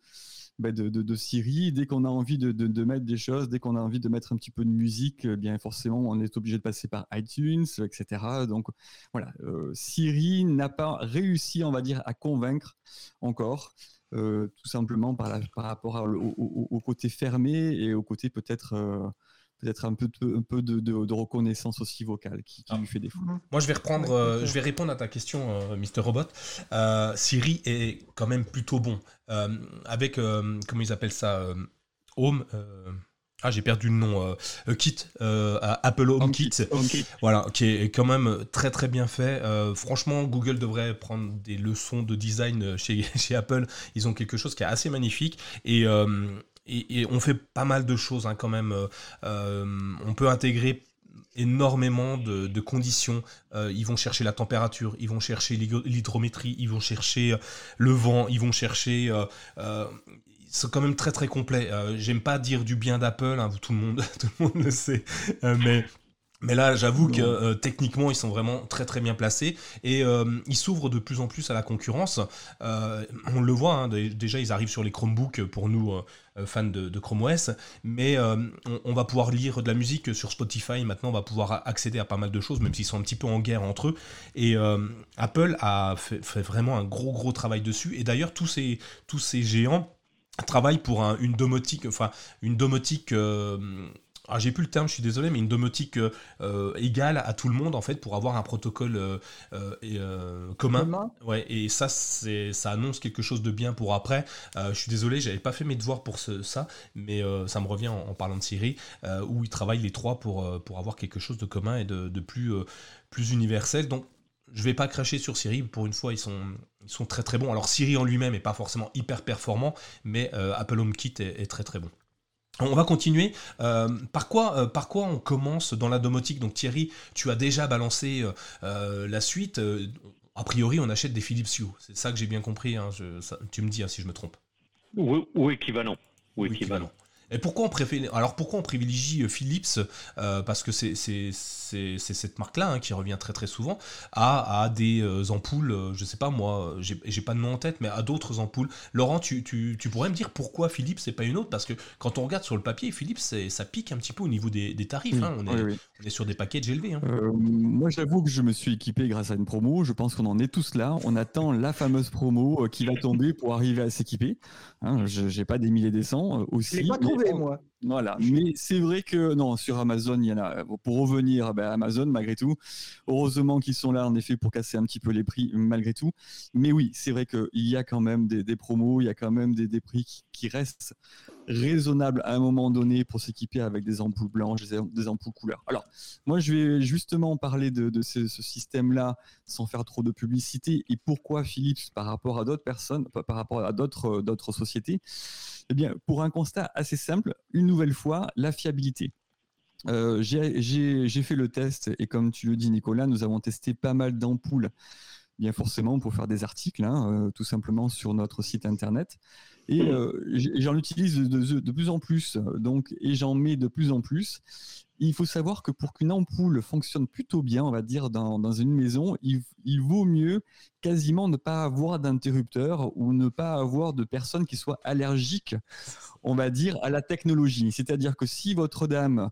bah, de, de, Siri, dès qu'on a envie de, de, mettre des choses, dès qu'on a envie de mettre un petit peu de musique, eh bien forcément, on est obligé de passer par iTunes, etc. Donc voilà, euh, Siri n'a pas réussi, on va dire, à convaincre encore. Euh, tout simplement par, par rapport au, côté fermé et au côté peut-être euh, peut-être un peu, de, un peu de, reconnaissance aussi vocale qui, ah. lui fait défaut. Mhm. Moi, je vais reprendre, euh, je vais répondre à ta question, Mr. Robot. Siri est quand même plutôt bon. avec, comment ils appellent ça Home. Ah, j'ai perdu le nom. Kit, Apple Home, Kit, voilà, qui est quand même très très bien fait. franchement, Google devrait prendre des leçons de design chez, chez Apple. Ils ont quelque chose qui est assez magnifique et, et, on fait pas mal de choses hein, quand même. on peut intégrer énormément de, conditions. ils vont chercher la température, ils vont chercher l'hydrométrie, ils vont chercher le vent, ils vont chercher c'est quand même très très complet. Euh, j'aime pas dire du bien d'Apple, hein, tout, le monde, tout le monde le sait, euh, mais mais là, j'avoue que euh, techniquement, ils sont vraiment très très bien placés et ils s'ouvrent de plus en plus à la concurrence. on le voit, hein, déjà, ils arrivent sur les Chromebooks pour nous fans de, Chrome OS, mais on, va pouvoir lire de la musique sur Spotify. Maintenant, on va pouvoir accéder à pas mal de choses, même s'ils sont un petit peu en guerre entre eux. Et Apple a fait, fait, vraiment un gros gros travail dessus. Et d'ailleurs, tous ces tous ces géants travaille pour une domotique, enfin une domotique. Euh, ah, j'ai plus le terme, je suis désolé, mais une domotique euh, égale à tout le monde en fait pour avoir un protocole euh, commun. Ouais, et ça, c'est, ça annonce quelque chose de bien pour après. je suis désolé, j'avais pas fait mes devoirs pour ça, mais ça me revient en, parlant de Siri, où ils travaillent les trois pour, pour avoir quelque chose de commun et de, de plus, plus universel. Donc je vais pas cracher sur Siri, pour une fois ils sont, ils sont très très bons. Alors Siri en lui-même est pas forcément hyper performant, mais euh, Apple HomeKit est, est, très très bon. On va continuer. Euh, par, quoi, euh, par quoi on commence dans la domotique? Donc Thierry, tu as déjà balancé la suite. a priori, on achète des Philips Hue. C'est ça que j'ai bien compris. Hein. tu me dis hein, si je me trompe. Ou, équivalent. Ou équivalent. Et pourquoi on préfère, alors pourquoi on privilégie euh, Philips euh, Parce que c'est cette marque-là hein, qui revient très très souvent à, à des euh, ampoules, je sais pas moi, j'ai pas de nom en tête, mais à d'autres ampoules. Laurent, tu, tu, tu, pourrais me dire pourquoi Philips et pas une autre? Parce que quand on regarde sur le papier, Philips, ça pique un petit peu au niveau des, des tarifs. Hein. on, est, on, est, sur des packages élevés. Hein. moi, j'avoue que je me suis équipé grâce à une promo. Je pense qu'on en est tous là. On attend la fameuse promo qui va tomber pour arriver à s'équiper. Je n'ai pas des milliers des cents aussi. Voilà, mais c'est vrai que non, sur Amazon, il y en a. Pour revenir, ben, Amazon, malgré tout, heureusement qu'ils sont là en effet pour casser un petit peu les prix, malgré tout. Mais oui, c'est vrai qu'il y a quand même des, promos, il y a quand même des, prix qui, restent raisonnables à un moment donné pour s'équiper avec des ampoules blanches, des, ampoules couleurs. Alors, moi, je vais justement parler de, ce, ce système-là sans faire trop de publicité et pourquoi Philips par rapport à d'autres personnes, par rapport à d'autres sociétés. Eh bien, pour un constat assez simple, une nouvelle fois, la fiabilité. Euh, j'ai fait le test et comme tu le dis Nicolas, nous avons testé pas mal d'ampoules, bien forcément pour faire des articles, hein, euh, tout simplement sur notre site internet. Et euh, j'en utilise de, plus en plus, donc, et j'en mets de plus en plus il faut savoir que pour qu'une ampoule fonctionne plutôt bien, on va dire, dans, une maison, il, vaut mieux quasiment ne pas avoir d'interrupteur ou ne pas avoir de personnes qui soient allergiques, on va dire, à la technologie. C'est-à-dire que si votre dame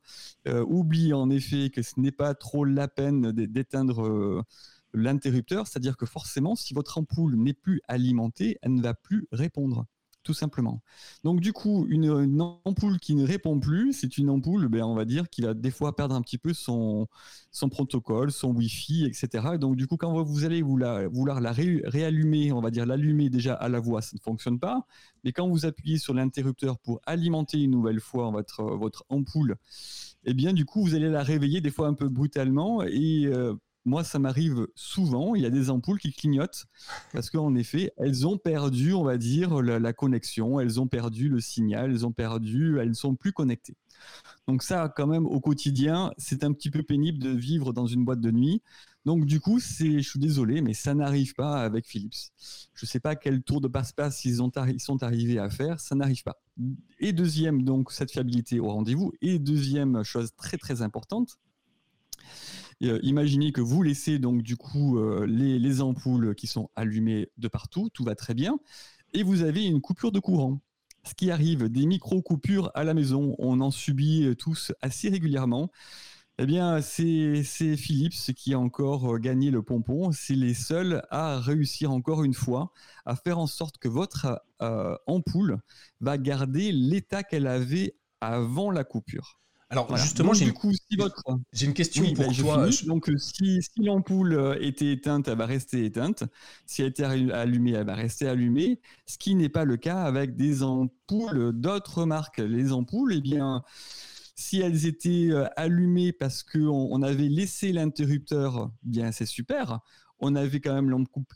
euh, oublie en effet que ce n'est pas trop la peine d'éteindre l'interrupteur, c'est-à-dire que forcément, si votre ampoule n'est plus alimentée, elle ne va plus répondre tout simplement. Donc du coup, une, ampoule qui ne répond plus, c'est une ampoule, ben, on va dire, qui va des fois perdre un petit peu son, son protocole, son Wi-Fi, etc. donc du coup, quand vous allez vouloir la réallumer, on va dire l'allumer déjà à la voix, ça ne fonctionne pas. Mais quand vous appuyez sur l'interrupteur pour alimenter une nouvelle fois votre, votre ampoule, eh bien du coup, vous allez la réveiller des fois un peu brutalement et euh, moi, ça m'arrive souvent. Il y a des ampoules qui clignotent parce qu'en effet, elles ont perdu, on va dire, la, connexion, elles ont perdu le signal, elles ont perdu, elles ne sont plus connectées. Donc ça, quand même, au quotidien, c'est un petit peu pénible de vivre dans une boîte de nuit. Donc du coup, c'est, je suis désolé, mais ça n'arrive pas avec Philips. Je ne sais pas quel tour de passe-passe ils, ont ils sont arrivés à faire, ça n'arrive pas. Et deuxième, donc cette fiabilité au rendez-vous. Et deuxième chose très très importante, euh, imaginez que vous laissez donc du coup euh, les, les, ampoules qui sont allumées de partout, tout va très bien, et vous avez une coupure de courant. Ce qui arrive, des micro-coupures à la maison, on en subit euh, tous assez régulièrement. Eh bien, c'est Philips qui a encore gagné le pompon. C'est les seuls à réussir encore une fois à faire en sorte que votre ampoule va garder l'état qu'elle avait avant la coupure. Alors justement, j'ai une... une question pour bah, toi. Donc si, l'ampoule euh, était éteinte, elle va rester éteinte. Si elle était allumée, elle va rester allumée. Ce qui n'est pas le cas avec des ampoules d'autres marques. Les ampoules, eh bien, si elles étaient euh, allumées parce qu'on on avait laissé l'interrupteur, bien c'est super. On avait quand même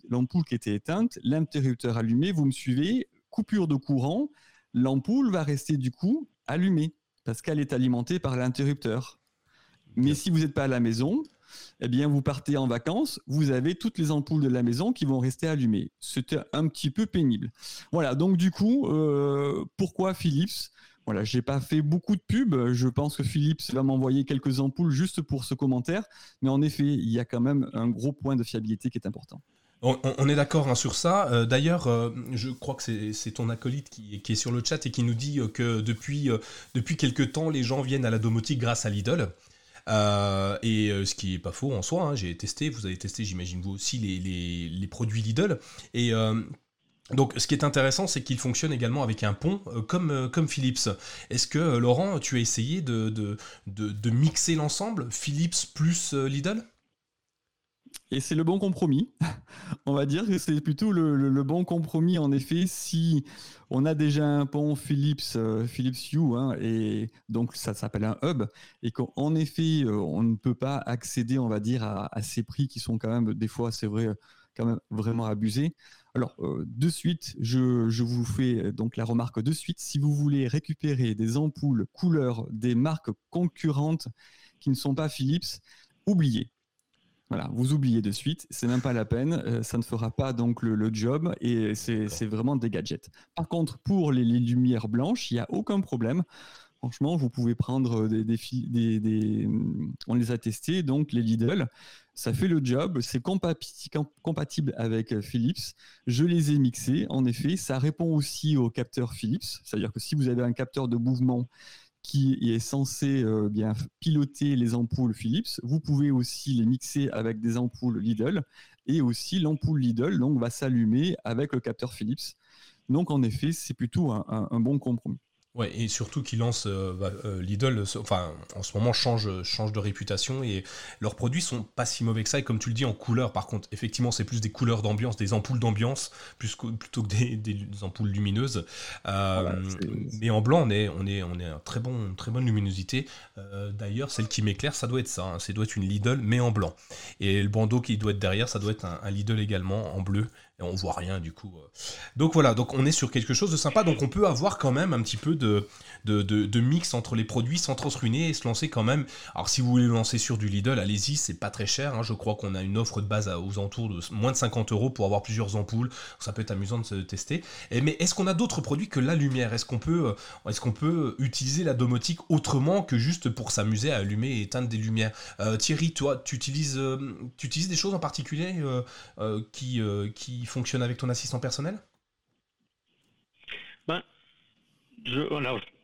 l'ampoule qui était éteinte, l'interrupteur allumé. Vous me suivez Coupure de courant, l'ampoule va rester du coup allumée parce qu'elle est alimentée par l'interrupteur. Mais si vous n'êtes pas à la maison, eh bien, vous partez en vacances, vous avez toutes les ampoules de la maison qui vont rester allumées. C'était un petit peu pénible. Voilà, donc du coup, euh, pourquoi Philips? Voilà, j'ai pas fait beaucoup de pubs. Je pense que Philips va m'envoyer quelques ampoules juste pour ce commentaire. Mais en effet, il y a quand même un gros point de fiabilité qui est important. On, est d'accord hein, sur ça. Euh, d'ailleurs, euh, je crois que c'est ton acolyte qui, est sur le chat et qui nous dit euh, que depuis, depuis quelques temps, les gens viennent à la domotique grâce à Lidl. et ce qui est pas faux en soi, hein. j'ai testé, vous avez testé, j'imagine vous aussi, les, produits Lidl. Et donc, ce qui est intéressant, c'est qu'il fonctionne également avec un pont comme, comme Philips. Est-ce que, Laurent, tu as essayé de, de, de mixer l'ensemble, Philips plus Lidl? Et c'est le bon compromis. on va dire que c'est plutôt le, bon compromis, en effet, si on a déjà un pont Philips, euh, Philips Hue, hein, et donc ça s'appelle un hub, et qu'en effet, euh, on ne peut pas accéder, on va dire, à, ces prix qui sont quand même, des fois, c'est vrai, quand même vraiment abusés. Alors, euh, de suite, je, vous fais donc la remarque de suite. Si vous voulez récupérer des ampoules couleurs des marques concurrentes qui ne sont pas Philips, oubliez. Voilà, vous oubliez de suite, c'est même pas la peine, euh, ça ne fera pas donc le, job et c'est vraiment des gadgets. Par contre, pour les, lumières blanches, il n'y a aucun problème. Franchement, vous pouvez prendre des, des, des, On les a testés, donc les Lidl. Ça fait le job, c'est compatible avec Philips. Je les ai mixés, en effet. Ça répond aussi au capteur Philips. C'est-à-dire que si vous avez un capteur de mouvement qui est censé euh, bien piloter les ampoules Philips. Vous pouvez aussi les mixer avec des ampoules Lidl et aussi l'ampoule Lidl donc va s'allumer avec le capteur Philips. Donc en effet, c'est plutôt un bon compromis. Ouais, et surtout qu'ils lancent euh, bah, euh, Lidl, enfin en ce moment change, change de réputation et leurs produits sont pas si mauvais que ça. Et comme tu le dis en couleur, par contre, effectivement, c'est plus des couleurs d'ambiance, des ampoules d'ambiance, plus plutôt que des, des ampoules lumineuses. Euh, mais en blanc, on est, on est, on est à très bon, très bonne luminosité. D'ailleurs, celle qui m'éclaire, ça doit être ça. Hein, ça doit être une Lidl, mais en blanc. Et le bandeau qui doit être derrière, ça doit être un, un Lidl également en bleu et on voit rien du coup. Euh. Donc voilà, donc on est sur quelque chose de sympa, donc on peut avoir quand même un petit peu de, de, mix entre les produits sans trop se ruiner et se lancer quand même. Alors si vous voulez lancer sur du Lidl, allez-y, c'est pas très cher, hein. je crois qu'on a une offre de base aux alentours de moins de 50 euros pour avoir plusieurs ampoules, ça peut être amusant de se tester. Et, mais est-ce qu'on a d'autres produits que la lumière? Est-ce qu'on peut, euh, est qu'on peut utiliser la domotique autrement que juste pour s'amuser à allumer et éteindre des lumières? Euh, Thierry, toi, tu utilises, utilises des choses en particulier qui, qui fonctionne avec ton assistant personnel? Ben,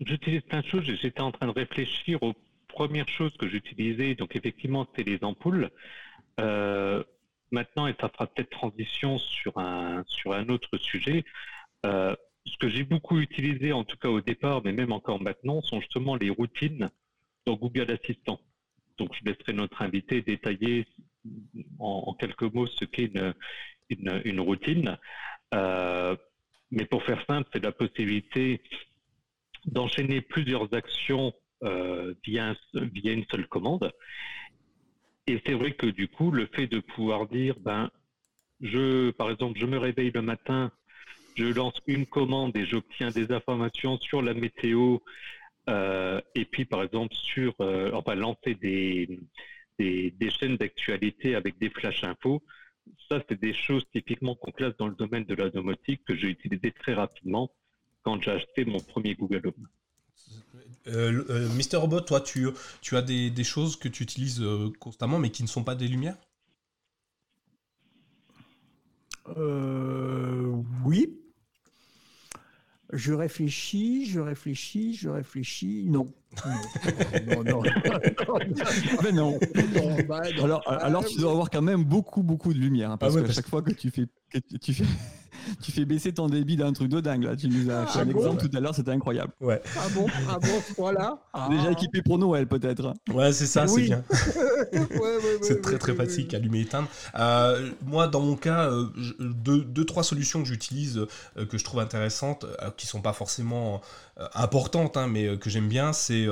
j'utilise plein de choses. J'étais en train de réfléchir aux premières choses que j'utilisais. Donc, effectivement, c'était les ampoules. Euh, maintenant, et ça fera peut-être transition sur un, sur un autre sujet. Euh, ce que j'ai beaucoup utilisé, en tout cas au départ, mais même encore maintenant, sont justement les routines dans Google Assistant. Donc, je laisserai notre invité détailler en quelques mots ce qu'est une, une, routine. Euh, mais pour faire simple, c'est la possibilité d'enchaîner plusieurs actions euh, via, une seule commande. Et c'est vrai que du coup, le fait de pouvoir dire, ben, je, par exemple, je me réveille le matin, je lance une commande et j'obtiens des informations sur la météo, euh, et puis par exemple sur, enfin, lancer des, des, chaînes d'actualité avec des flash infos. Ça, c'est des choses typiquement qu'on classe dans le domaine de la domotique que j'ai utilisé très rapidement quand j'ai acheté mon premier Google Home. Euh, euh, Mister Robot, toi, tu, tu as des, des, choses que tu utilises euh, constamment mais qui ne sont pas des lumières? Oui. Je réfléchis, je réfléchis, je réfléchis. Non. non, non, Mais non. Bah, alors, alors, tu dois avoir quand même beaucoup, beaucoup de lumière. Hein, parce ah qu'à chaque fois que tu fais, que tu fais tu fais baisser ton débit d'un truc de dingue là. Tu nous as fait un ah exemple tout à l'heure, c'était incroyable. Ouais. Ah bon Ah bon, voilà. Déjà équipé pour Noël peut-être. Ouais, c'est ça, c'est bien. c'est très très facile, allumer éteindre. Euh, moi, dans mon cas, euh, deux, trois solutions que j'utilise, euh, que je trouve intéressantes, qui sont pas forcément importantes, hein, mais que j'aime bien, c'est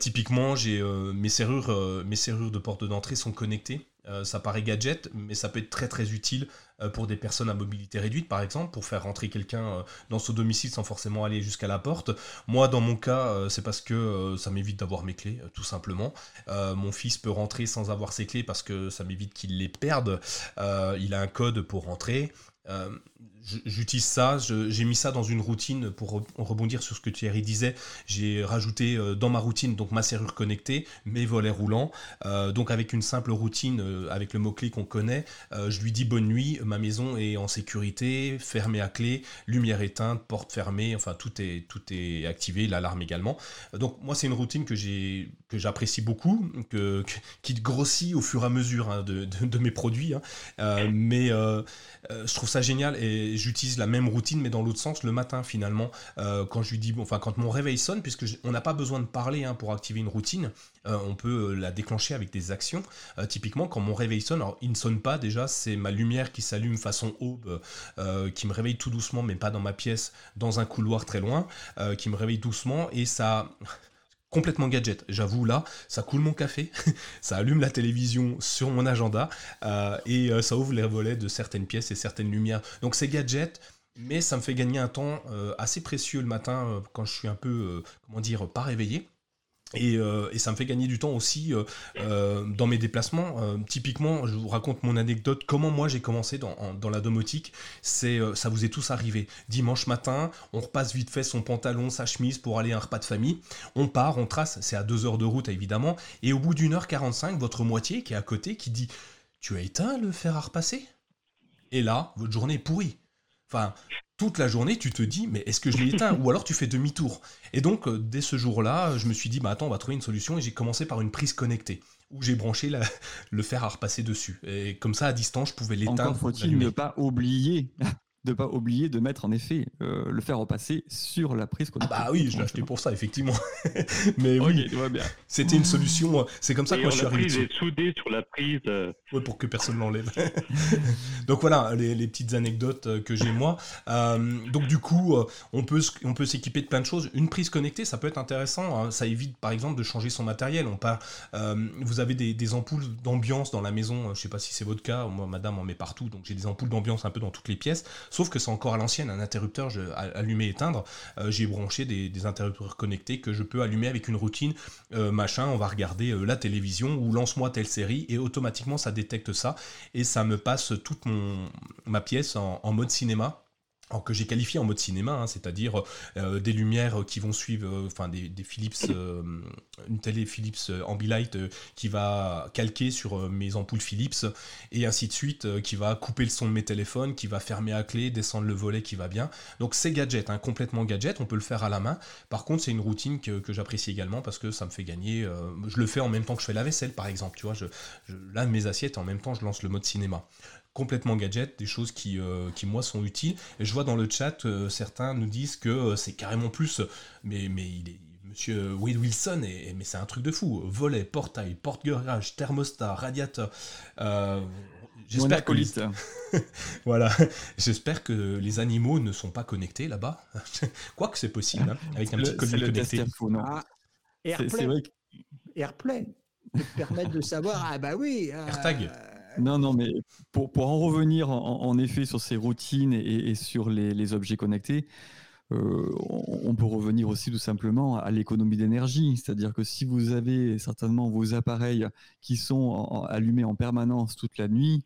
typiquement j'ai mes serrures, mes serrures de porte d'entrée sont connectées. ça paraît gadget, mais ça peut être très très utile euh, pour des personnes à mobilité réduite, par exemple, pour faire rentrer quelqu'un euh, dans son domicile sans forcément aller jusqu'à la porte. Moi, dans mon cas, euh, c'est parce que ça m'évite d'avoir mes clés, tout simplement. mon fils peut rentrer sans avoir ses clés parce que ça m'évite qu'il les perde. il a un code pour rentrer j'utilise ça, j'ai mis ça dans une routine pour rebondir sur ce que Thierry disait. J'ai rajouté euh, dans ma routine donc ma serrure connectée, mes volets roulants. Euh, donc avec une simple routine, euh, avec le mot-clé qu'on connaît, je lui dis bonne nuit, ma maison est en sécurité, fermée à clé, lumière éteinte, porte fermée, enfin tout est, tout est activé, l'alarme également. Donc moi c'est une routine que j'ai que j'apprécie beaucoup, que, qui grossit au fur et à mesure hein, de, de, mes produits. Hein. mais je trouve ça génial et j'utilise la même routine, mais dans l'autre sens, le matin finalement, euh, quand je lui dis, enfin quand mon réveil sonne, puisque on n'a pas besoin de parler hein, pour activer une routine, euh, on peut euh, la déclencher avec des actions. typiquement, quand mon réveil sonne, alors il ne sonne pas déjà, c'est ma lumière qui s'allume façon aube, qui me réveille tout doucement, mais pas dans ma pièce, dans un couloir très loin, qui me réveille doucement et ça complètement gadget. J'avoue là, ça coule mon café, ça allume la télévision sur mon agenda euh, et euh, ça ouvre les volets de certaines pièces et certaines lumières. Donc c'est gadget, mais ça me fait gagner un temps euh, assez précieux le matin quand je suis un peu, comment dire, pas réveillé. Euh, et, ça me fait gagner du temps aussi euh, euh, dans mes déplacements. typiquement, je vous raconte mon anecdote. Comment moi j'ai commencé dans, la domotique, c'est ça vous est tous arrivé. Dimanche matin, on repasse vite fait son pantalon, sa chemise pour aller à un repas de famille. On part, on trace, c'est à deux heures de route évidemment. Et au bout d'une heure 45, votre moitié qui est à côté qui dit Tu as éteint le fer à repasser? Et là, votre journée est pourrie. Enfin, toute la journée, tu te dis, mais est-ce que je l'ai éteint Ou alors tu fais demi-tour. Et donc, euh, dès ce jour-là, je me suis dit, bah attends, on va trouver une solution. Et j'ai commencé par une prise connectée, où j'ai branché le fer à repasser dessus. Et comme ça, à distance, je pouvais l'éteindre. Encore faut-il ne pas oublier de pas oublier de mettre en effet euh, le faire repasser sur la prise Ah bah oui, je l'ai acheté pour ça effectivement. Mais oui, c'était une solution. C'est comme ça que je suis arrivé. La prise est soudée sur la prise. Euh. pour que personne l'enlève. donc voilà les, petites anecdotes euh, que j'ai moi. donc du coup, on peut on peut s'équiper de plein de choses. Une prise connectée, ça peut être intéressant. Hein. Ça évite par exemple de changer son matériel. On part, vous avez des, des ampoules d'ambiance dans la maison. Je sais pas si c'est votre cas. Moi, madame en met partout, donc j'ai des ampoules d'ambiance un peu dans toutes les pièces. Sauf que c'est encore à l'ancienne, un interrupteur je, allumer éteindre. Euh, j'ai branché des, interrupteurs connectés que je peux allumer avec une routine euh, machin. On va regarder euh, la télévision ou lance-moi telle série et automatiquement ça détecte ça et ça me passe toute ma pièce en mode cinéma que j'ai qualifié en mode cinéma, hein, c'est-à-dire euh, des lumières qui vont suivre, euh, enfin des, Philips, euh, une télé Philips Ambilight qui va calquer sur mes ampoules Philips et ainsi de suite, qui va couper le son de mes téléphones, qui va fermer à clé, descendre le volet qui va bien. Donc c'est gadget, hein, complètement gadget, on peut le faire à la main. Par contre, c'est une routine que, j'apprécie également parce que ça me fait gagner. je le fais en même temps que je fais la vaisselle, par exemple. Tu vois, je, lave mes assiettes en même temps je lance le mode cinéma complètement gadget, des choses qui, euh, qui moi sont utiles. Et je vois dans le chat, euh, certains nous disent que euh, c'est carrément plus, mais, mais il est, Monsieur Wade Wilson, et, mais c'est un truc de fou. Volet, portail, porte-garage, thermostat, radiateur. J'espère que voilà, j'espère que les animaux ne sont pas connectés là-bas. Quoique c'est possible, hein, avec un petit collier connecté. Ah, Airplay. Airplay permettre de savoir. Ah bah oui. AirTag. Non, non, mais pour, en revenir en, effet sur ces routines et, sur les, objets connectés, on peut revenir aussi tout simplement à l'économie d'énergie, c'est-à-dire que si vous avez certainement vos appareils qui sont allumés en permanence toute la nuit,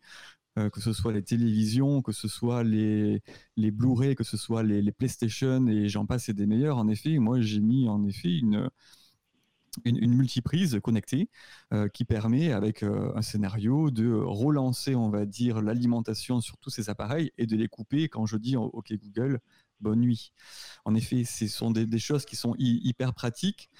que ce soit les télévisions, que ce soit les, les Blu-ray, que ce soit les, les PlayStation et j'en passe et des meilleurs. En effet, moi j'ai mis en effet une, une, multiprise connectée euh, qui permet, avec euh, un scénario, de relancer, on va dire, l'alimentation sur tous ces appareils et de les couper quand je dis OK Google, bonne nuit. En effet, ce sont des, choses qui sont hyper pratiques.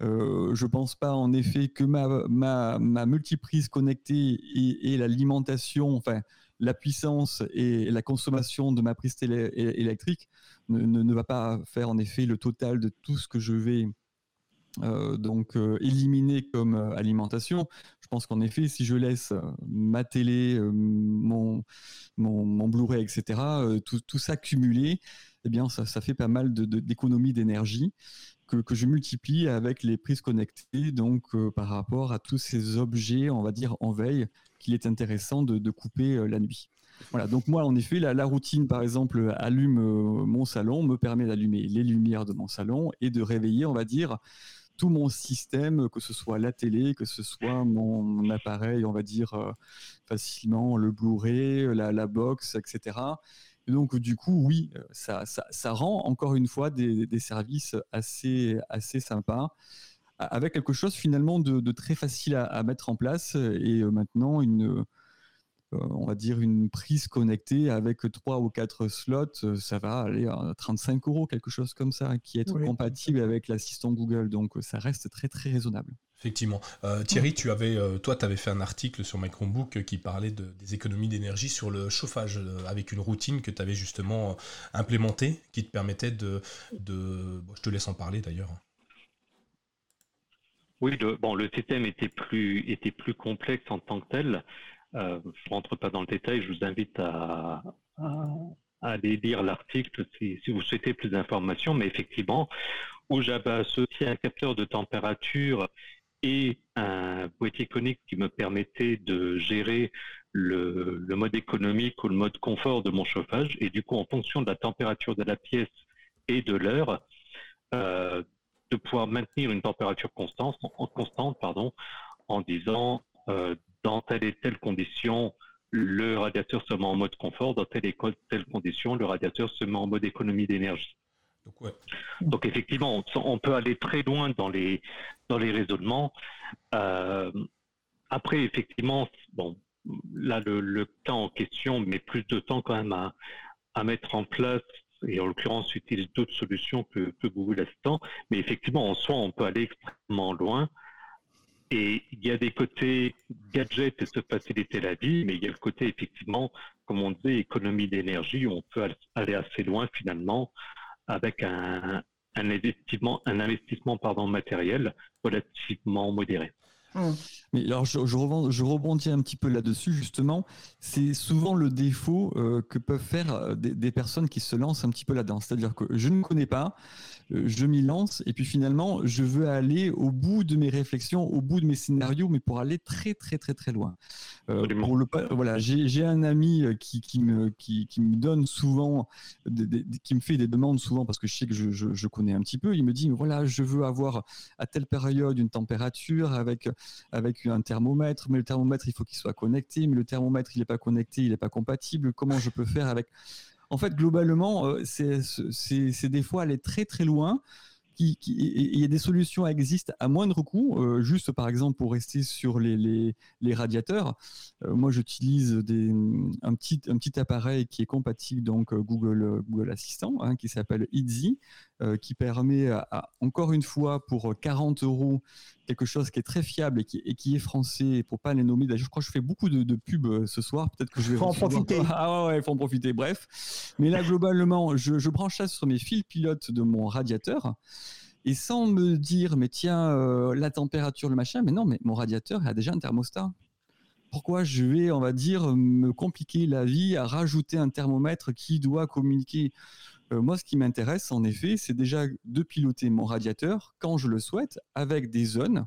Euh, je pense pas en effet que ma, ma, ma multiprise connectée et, l'alimentation, enfin la puissance et la consommation de ma prise électrique ne, ne, va pas faire en effet le total de tout ce que je vais donc euh, éliminer comme euh, alimentation. Je pense qu'en effet, si je laisse ma télé, mon, mon, Blu-ray, etc., tout, tout, ça cumulé, eh bien, ça, ça fait pas mal d'économies de, d'énergie que, que, je multiplie avec les prises connectées, donc par rapport à tous ces objets, on va dire, en veille, qu'il est intéressant de, de couper la nuit. Voilà, donc moi, en effet, la routine, par exemple, allume mon salon, me permet d'allumer les lumières de mon salon et de réveiller, on va dire, tout mon système, que ce soit la télé, que ce soit mon, appareil, on va dire euh, facilement le Blu-ray, la, box, etc. Et donc du coup, oui, ça, ça, rend encore une fois des, services assez, assez sympas, avec quelque chose finalement de, très facile à, mettre en place et euh, maintenant une euh, on va dire une prise connectée avec trois ou quatre slots, euh, ça va aller à 35 euros, quelque chose comme ça, qui est compatible avec l'assistant Google. Donc euh, ça reste très très raisonnable. Effectivement. Thierry, tu avais, toi, tu avais fait un article sur My Chromebook qui parlait des économies d'énergie sur le chauffage, avec une routine que tu avais justement implémentée, qui te permettait de... de... je te laisse en parler d'ailleurs. Oui, le, bon, le système était plus, était plus complexe en tant que tel. Euh, je ne rentre pas dans le détail, je vous invite à, aller lire l'article si, vous souhaitez plus d'informations, mais effectivement, où j'avais associé un capteur de température et un boîtier conique qui me permettait de gérer le, mode économique ou le mode confort de mon chauffage, et du coup, en fonction de la température de la pièce et de l'heure, euh, de pouvoir maintenir une température constante, pardon, en disant euh, dans telle et telle condition, le radiateur se met en mode confort, dans telle et telle condition, le radiateur se met en mode économie d'énergie. Donc, effectivement, on, peut aller très loin dans les, dans les raisonnements. Euh, après, effectivement, bon, là, le, temps en question met plus de temps quand même à, à mettre en place et en l'occurrence utilise d'autres solutions que, que Google Assistant. Mais effectivement, en soi, on peut aller extrêmement loin. Et il y a des côtés gadgets et se faciliter la vie, mais il y a le côté effectivement, comme on disait, économie d'énergie, où on peut aller assez loin finalement avec un, un investissement, un investissement pardon, matériel relativement modéré. Mmh. Mais alors, je, je, rebondis un petit peu là-dessus, justement. C'est souvent le défaut euh, que peuvent faire euh, des, personnes qui se lancent un petit peu là-dedans. C'est-à-dire que je ne connais pas, euh, je m'y lance, et puis finalement, je veux aller au bout de mes réflexions, au bout de mes scénarios, mais pour aller très, très, très, très loin. pour le, voilà, j'ai un ami qui, qui, me, qui, qui, me donne souvent, qui me fait des demandes souvent, parce que je sais que je, je, je connais un petit peu. Il me dit, voilà, je veux avoir à telle période une température avec, avec un thermomètre, mais le thermomètre, il faut qu'il soit connecté, mais le thermomètre, il n'est pas connecté, il n'est pas compatible. Comment je peux faire avec? En fait, globalement, euh, c'est des fois aller très très loin. Il y a des solutions qui existent à moindre coût, euh, juste par exemple pour rester sur les, les, radiateurs. Euh, moi, j'utilise un petit, un petit appareil qui est compatible donc Google, Google Assistant, hein, qui s'appelle Easy, qui permet encore une fois pour 40 euros quelque chose qui est très fiable et qui, et qui est français, pour pas les nommer. D'ailleurs, je crois que je fais beaucoup de, pubs euh, ce soir. Peut-être que je vais faut en profiter. Ah ouais, il faut en profiter. Bref, mais là globalement, je, je, branche ça sur mes fils pilotes de mon radiateur. Et sans me dire, mais tiens, euh, la température, le machin, mais non, mais mon radiateur a déjà un thermostat. Pourquoi je vais, on va dire, me compliquer la vie à rajouter un thermomètre qui doit communiquer? Euh, moi, ce qui m'intéresse, en effet, c'est déjà de piloter mon radiateur quand je le souhaite, avec des zones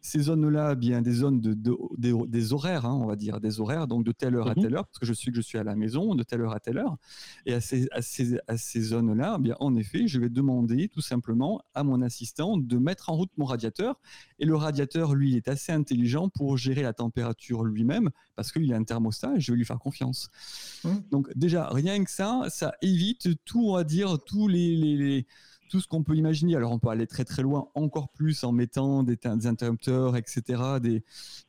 Ces zones-là, eh bien des zones de, des horaires, hein, on va dire, des horaires, donc de telle heure à mhm. telle heure, parce que je suis que je suis à la maison, de telle heure à telle heure. Et à ces, à ces, à ces zones-là, eh bien en effet, je vais demander tout simplement à mon assistant de mettre en route mon radiateur. Et le radiateur, lui, est assez intelligent pour gérer la température lui-même, parce qu'il a un thermostat et je vais lui faire confiance. Mmh. Donc déjà, rien que ça, ça évite tout, on va dire, tous les, tout ce qu'on peut imaginer. Alors, on peut aller très très loin, encore plus en mettant des, interrupteurs, etc.,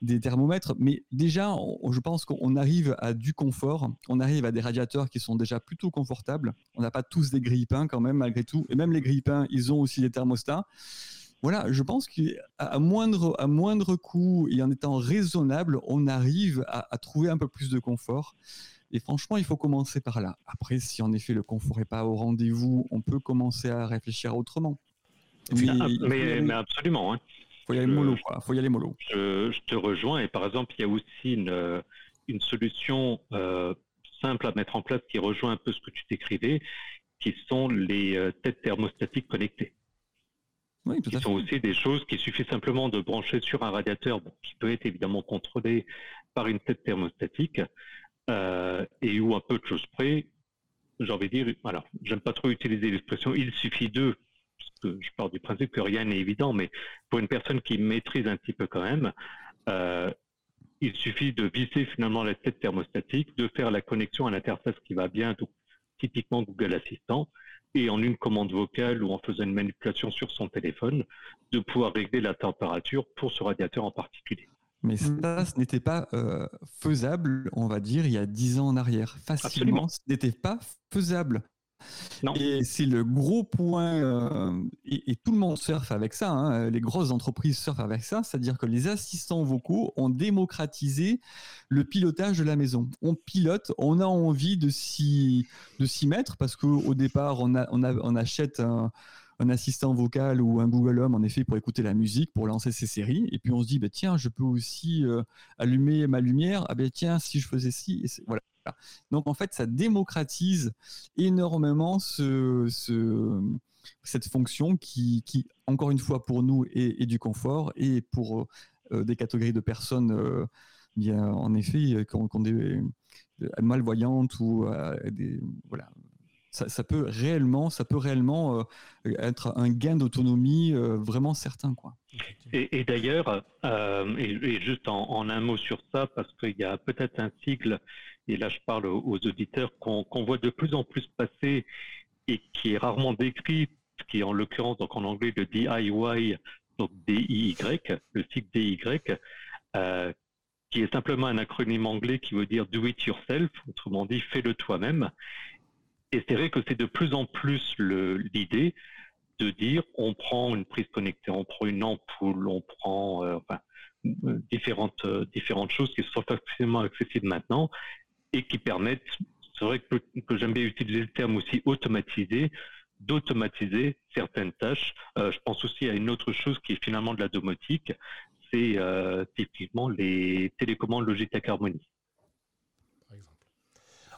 des, thermomètres. Mais déjà, je pense qu'on arrive à du confort. On arrive à des radiateurs qui sont déjà plutôt confortables. On n'a pas tous des grille-pains quand même, malgré tout. Et même les grille-pains, ils ont aussi des thermostats. Voilà, je pense qu'à moindre, à moindre coût et en étant raisonnable, on arrive à trouver un peu plus de confort. Et franchement, il faut commencer par là. Après, si en effet le confort n'est pas au rendez-vous, on peut commencer à réfléchir autrement. Mais, mais, absolument. Il faut y aller mollo. faut y aller mollo. Je, te rejoins. Et par exemple, il y a aussi une, une solution euh, simple à mettre en place qui rejoint un peu ce que tu décrivais, qui sont les euh, têtes thermostatiques connectées. Oui, tout qui sont aussi des choses qui suffit simplement de brancher sur un radiateur, qui peut être évidemment contrôlé par une tête thermostatique, euh, et où un peu de choses près, j'ai envie de dire, alors, j'aime pas trop utiliser l'expression il suffit d'eux, parce que je pars du principe que rien n'est évident, mais pour une personne qui maîtrise un petit peu quand même, euh, il suffit de visser finalement la tête thermostatique, de faire la connexion à l'interface qui va bien, donc typiquement Google Assistant, et en une commande vocale ou en faisant une manipulation sur son téléphone, de pouvoir régler la température pour ce radiateur en particulier. Mais mmh. ça, ce n'était pas euh, faisable, on va dire, il y a dix ans en arrière. Facilement, ce n'était pas faisable. Non. Et c'est le gros point, euh, et, tout le monde surfe avec ça, hein, les grosses entreprises surfent avec ça, c'est-à-dire que les assistants vocaux ont démocratisé le pilotage de la maison. On pilote, on a envie de s'y mettre parce qu'au départ, on, a, on, a, on achète un un assistant vocal ou un Google Home, en effet, pour écouter la musique, pour lancer ses séries. Et puis on se dit, bah, tiens, je peux aussi euh, allumer ma lumière. Ah ben tiens, si je faisais ci, voilà. Donc en fait, ça démocratise énormément ce, cette fonction qui, encore une fois, pour nous, est, du confort et pour euh, des catégories de personnes, euh, bien, en effet, qui ont, des malvoyantes ou des, voilà, ça, peut réellement, ça peut réellement euh, être un gain d'autonomie euh, vraiment certain, quoi. Et, d'ailleurs, euh, et, juste en, un mot sur ça, parce qu'il y a peut-être un sigle, et là je parle aux, auditeurs, qu'on voit de plus en plus passer et qui est rarement décrit, qui est en l'occurrence en anglais le DIY, donc DIY, le cycle DIY, qui est simplement un acronyme anglais qui veut dire do it yourself, autrement dit fais-le toi-même. Et c'est vrai que c'est de plus en plus l'idée de dire on prend une prise connectée, on prend une ampoule, on prend euh, euh, différentes, euh, différentes choses qui sont facilement accessibles maintenant et qui permettent, c'est vrai que, j'aime bien utiliser le terme aussi automatisé, d'automatiser certaines tâches. je pense aussi à une autre chose qui est finalement de la domotique, c'est typiquement les télécommandes Logitech Harmony.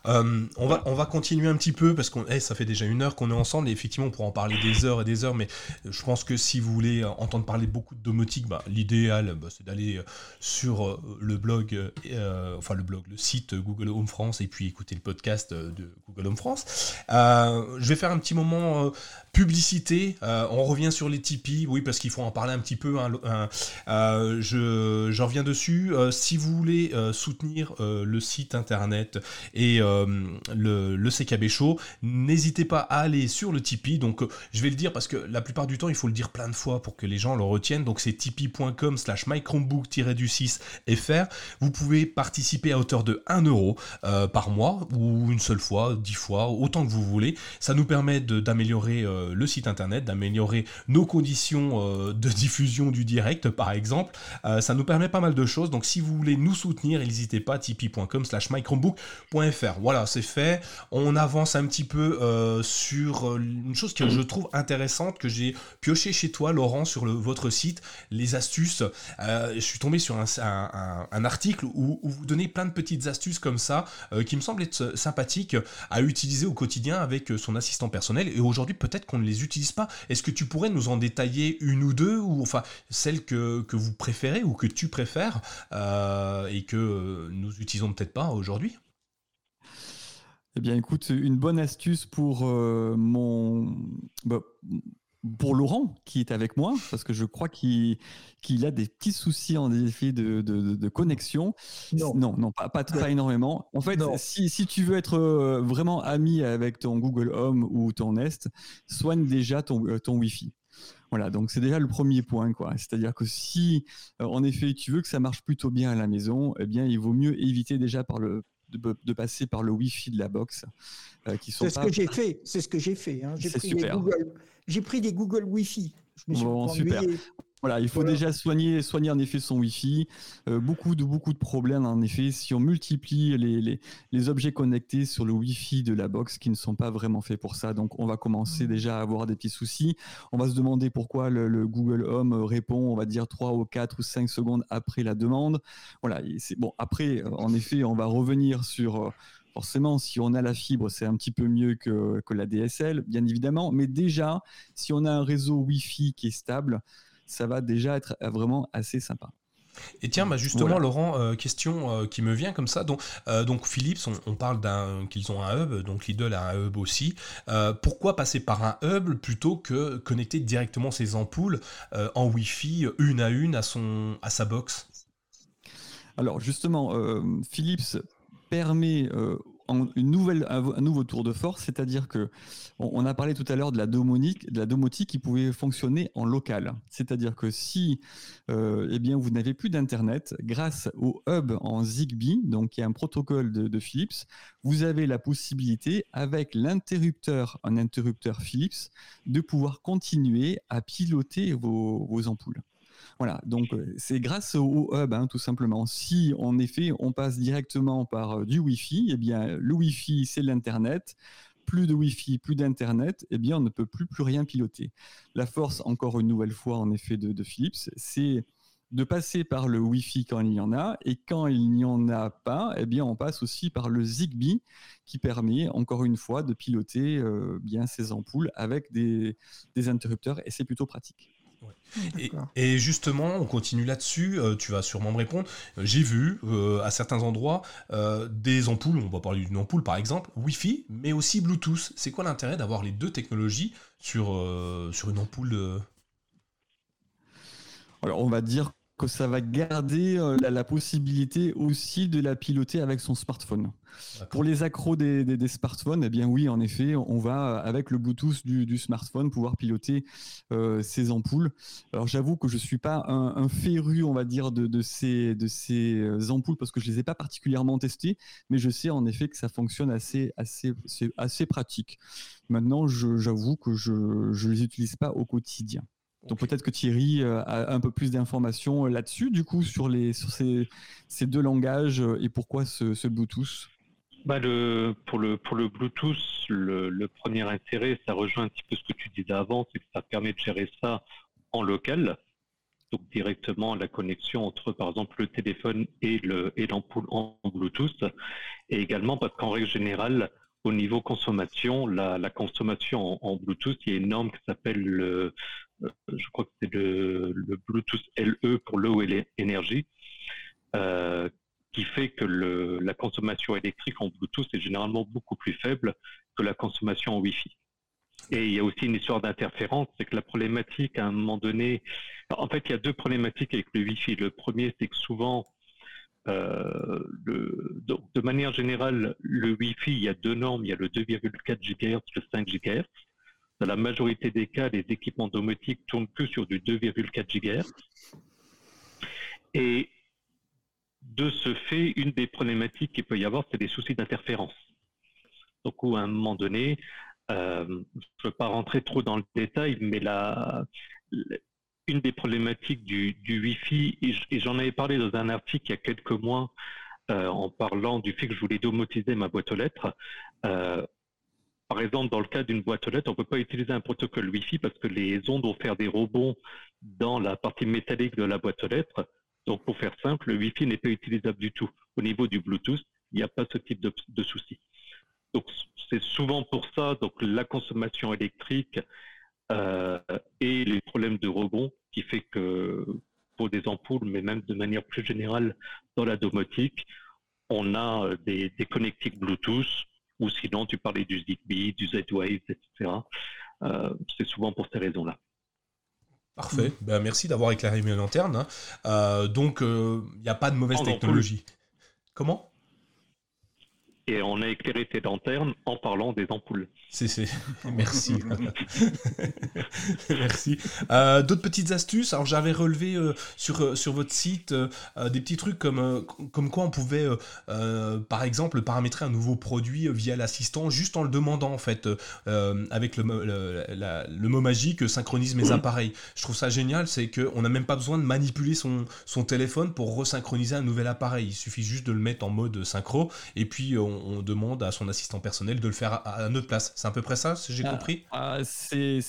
Euh, on, va, on va continuer un petit peu parce que eh, ça fait déjà une heure qu'on est ensemble et effectivement on pourra en parler des heures et des heures mais je pense que si vous voulez entendre parler beaucoup de domotique, bah, l'idéal bah, c'est d'aller euh, sur euh, le blog, enfin le blog, le site Google Home France et puis écouter le podcast de Google Home France. je vais faire un petit moment publicité, on revient sur les Tipeee, oui parce qu'il faut en parler un petit peu, hein, je, j'en reviens dessus. si vous voulez soutenir le site internet et euh, le, CKB Show. N'hésitez pas à aller sur le Tipeee. Donc, euh, je vais le dire parce que la plupart du temps, il faut le dire plein de fois pour que les gens le retiennent. Donc, c'est tipeee.com slash mychromebook-du6 fr. Vous pouvez participer à hauteur de 1 euro euh, par mois ou une seule fois, 10 fois, autant que vous voulez. Ça nous permet d'améliorer le site internet, d'améliorer nos conditions de diffusion du direct, par exemple. ça nous permet pas mal de choses. Donc, si vous voulez nous soutenir, n'hésitez pas, tipeee.com slash mychromebook.fr. Voilà, c'est fait. On avance un petit peu euh, sur euh, une chose que je trouve intéressante, que j'ai pioché chez toi, Laurent, sur votre site, les astuces. Euh, je suis tombé sur un, article où, vous donnez plein de petites astuces comme ça, qui me semblent être sympathiques à utiliser au quotidien avec son assistant personnel. Et aujourd'hui, peut-être qu'on ne les utilise pas. Est-ce que tu pourrais nous en détailler une ou deux, ou enfin celles que, vous préférez ou que tu préfères et que nous utilisons peut-être pas aujourd'hui? Eh bien, écoute, une bonne astuce pour euh, mon. Bah, pour Laurent, qui est avec moi, parce que je crois qu'il a des petits soucis en effet de, de, connexion. Non, non, pas, pas, énormément. En fait, si, si, tu veux être euh, vraiment ami avec ton Google Home ou ton Nest, soigne déjà ton, euh, ton Wi-Fi. Voilà, donc c'est déjà le premier point, quoi. C'est-à-dire que si, en effet, tu veux que ça marche plutôt bien à la maison, eh bien, il vaut mieux éviter déjà par le, de, passer par le Wi-Fi de la box. Euh, qui sont c'est ce que j'ai fait. C'est ce que j'ai fait. Hein. J'ai, pris Des Google, j'ai pris des Google Wi-Fi. Je me suis bon, super. Voilà, il faut déjà soigner, soigner en effet son Wi-Fi. Euh, beaucoup de beaucoup de problèmes en effet si on multiplie les, les, les, objets connectés sur le Wi-Fi de la box qui ne sont pas vraiment faits pour ça. Donc on va commencer mmh. déjà à avoir des petits soucis. On va se demander pourquoi le, Google Home répond, on va dire 3 ou 4 ou 5 secondes après la demande. Voilà, c'est bon. Après, euh, en effet, on va revenir sur euh, Forcément, si on a la fibre, c'est un petit peu mieux que, que, la DSL, bien évidemment. Mais déjà, si on a un réseau Wi-Fi qui est stable, ça va déjà être euh, vraiment assez sympa. Et tiens, bah justement, Laurent, euh, question euh, qui me vient comme ça. Donc, donc Philips, on, parle d'un qu'ils ont un hub, donc Lidl a un hub aussi. pourquoi passer par un hub plutôt que connecter directement ses ampoules en Wi-Fi une à une à son à sa box? Alors justement, Philips permet une nouvelle, un nouveau tour de force, c'est-à-dire que on, a parlé tout à l'heure de la domotique, de la domotique qui pouvait fonctionner en local. C'est-à-dire que si euh, eh bien vous n'avez plus d'internet, grâce au hub en Zigbee, donc qui est un protocole de, Philips, vous avez la possibilité avec l'interrupteur, un interrupteur Philips, de pouvoir continuer à piloter vos ampoules. Voilà, donc euh, c'est grâce au hub, hein, tout simplement. Si en effet on passe directement par euh, du Wi-Fi, eh bien le Wi-Fi c'est l'internet. Plus de Wi-Fi, plus d'internet, eh bien on ne peut plus rien piloter. La force, encore une nouvelle fois, en effet de, Philips, c'est de passer par le Wi-Fi quand il y en a, et quand il n'y en a pas, eh bien on passe aussi par le Zigbee qui permet, encore une fois, de piloter euh, bien ces ampoules avec des interrupteurs, et c'est plutôt pratique. Et, justement, on continue là-dessus, euh, tu vas sûrement me répondre. J'ai vu euh, à certains endroits euh, des ampoules, on va parler d'une ampoule par exemple, Wi-Fi, mais aussi Bluetooth. C'est quoi l'intérêt d'avoir les deux technologies sur, sur une ampoule Alors on va dire que ça va garder euh, la, possibilité aussi de la piloter avec son smartphone. Pour les accros des, smartphones, eh bien oui, en effet, on va avec le Bluetooth du, smartphone pouvoir piloter euh, ces ampoules. Alors j'avoue que je suis pas un, féru, on va dire, de, ces, de ces euh, ampoules parce que je les ai pas particulièrement testées, mais je sais en effet que ça fonctionne assez, assez, assez pratique. Maintenant, j'avoue que je ne les utilise pas au quotidien. Donc peut-être que Thierry euh, a un peu plus d'informations euh, là-dessus, du coup, sur, les, sur ces, ces deux langages euh, et pourquoi ce, ce Bluetooth? Bah le, pour, le, pour le Bluetooth, le, le, premier intérêt, ça rejoint un petit peu ce que tu disais avant, c'est que ça permet de gérer ça en local, donc directement la connexion entre, par exemple, le téléphone et l'ampoule et en Bluetooth, et également parce qu'en règle générale, au niveau consommation, la, la consommation en, en, Bluetooth, il y a une norme qui s'appelle le, je crois que c'est le, Bluetooth LE pour l'eau et l'énergie, euh, qui fait que la consommation électrique en Bluetooth est généralement beaucoup plus faible que la consommation en Wi-Fi. Et il y a aussi une histoire d'interférence, c'est que la problématique à un moment donné, en fait, il y a deux problématiques avec le Wi-Fi. Le premier, c'est que souvent, euh, de manière générale, le Wi-Fi, il y a deux normes, il y a le 2,4 GHz, le 5 GHz. Dans la majorité des cas, les équipements domotiques tournent que sur du 2,4 GHz. Et de ce fait, une des problématiques qu'il peut y avoir, c'est des soucis d'interférence. Donc, à un moment donné, euh, je ne veux pas rentrer trop dans le détail, mais une des problématiques du, Wi-Fi, et j'en avais parlé dans un article il y a quelques mois en parlant du fait que je voulais domotiser ma boîte aux lettres. Par exemple, dans le cas d'une boîte aux lettres, on ne peut pas utiliser un protocole Wi-Fi parce que les ondes vont faire des rebonds dans la partie métallique de la boîte aux lettres. Donc, pour faire simple, le Wi-Fi n'est pas utilisable du tout. Au niveau du Bluetooth, il n'y a pas ce type de, souci. Donc, c'est souvent pour ça, donc la consommation électrique euh, et les problèmes de rebond qui fait que pour des ampoules, mais même de manière plus générale dans la domotique, on a euh, des connectiques Bluetooth ou sinon tu parlais du Zigbee, du Z-Wave, etc. Euh, c'est souvent pour ces raisons-là. Parfait. Ben, merci d'avoir éclairé mes lanternes. Hein. Euh, donc, il n'y a pas de mauvaise technologie. Comment? Et on a éclairé ces lanternes en parlant des ampoules. C'est, Merci. Merci. Euh, d'autres petites astuces? Alors j'avais relevé euh, sur, euh, sur votre site des petits trucs comme, comme quoi on pouvait, par exemple, paramétrer un nouveau produit via l'assistant juste en le demandant en fait, avec le, le, mot magique synchronise mes appareils. Je trouve ça génial, c'est qu'on n'a même pas besoin de manipuler son, son téléphone pour resynchroniser un nouvel appareil. Il suffit juste de le mettre en mode synchro et puis on, on demande à son assistant personnel de le faire à, à notre place. C'est à peu près ça, si j'ai ah, compris? ah, C'est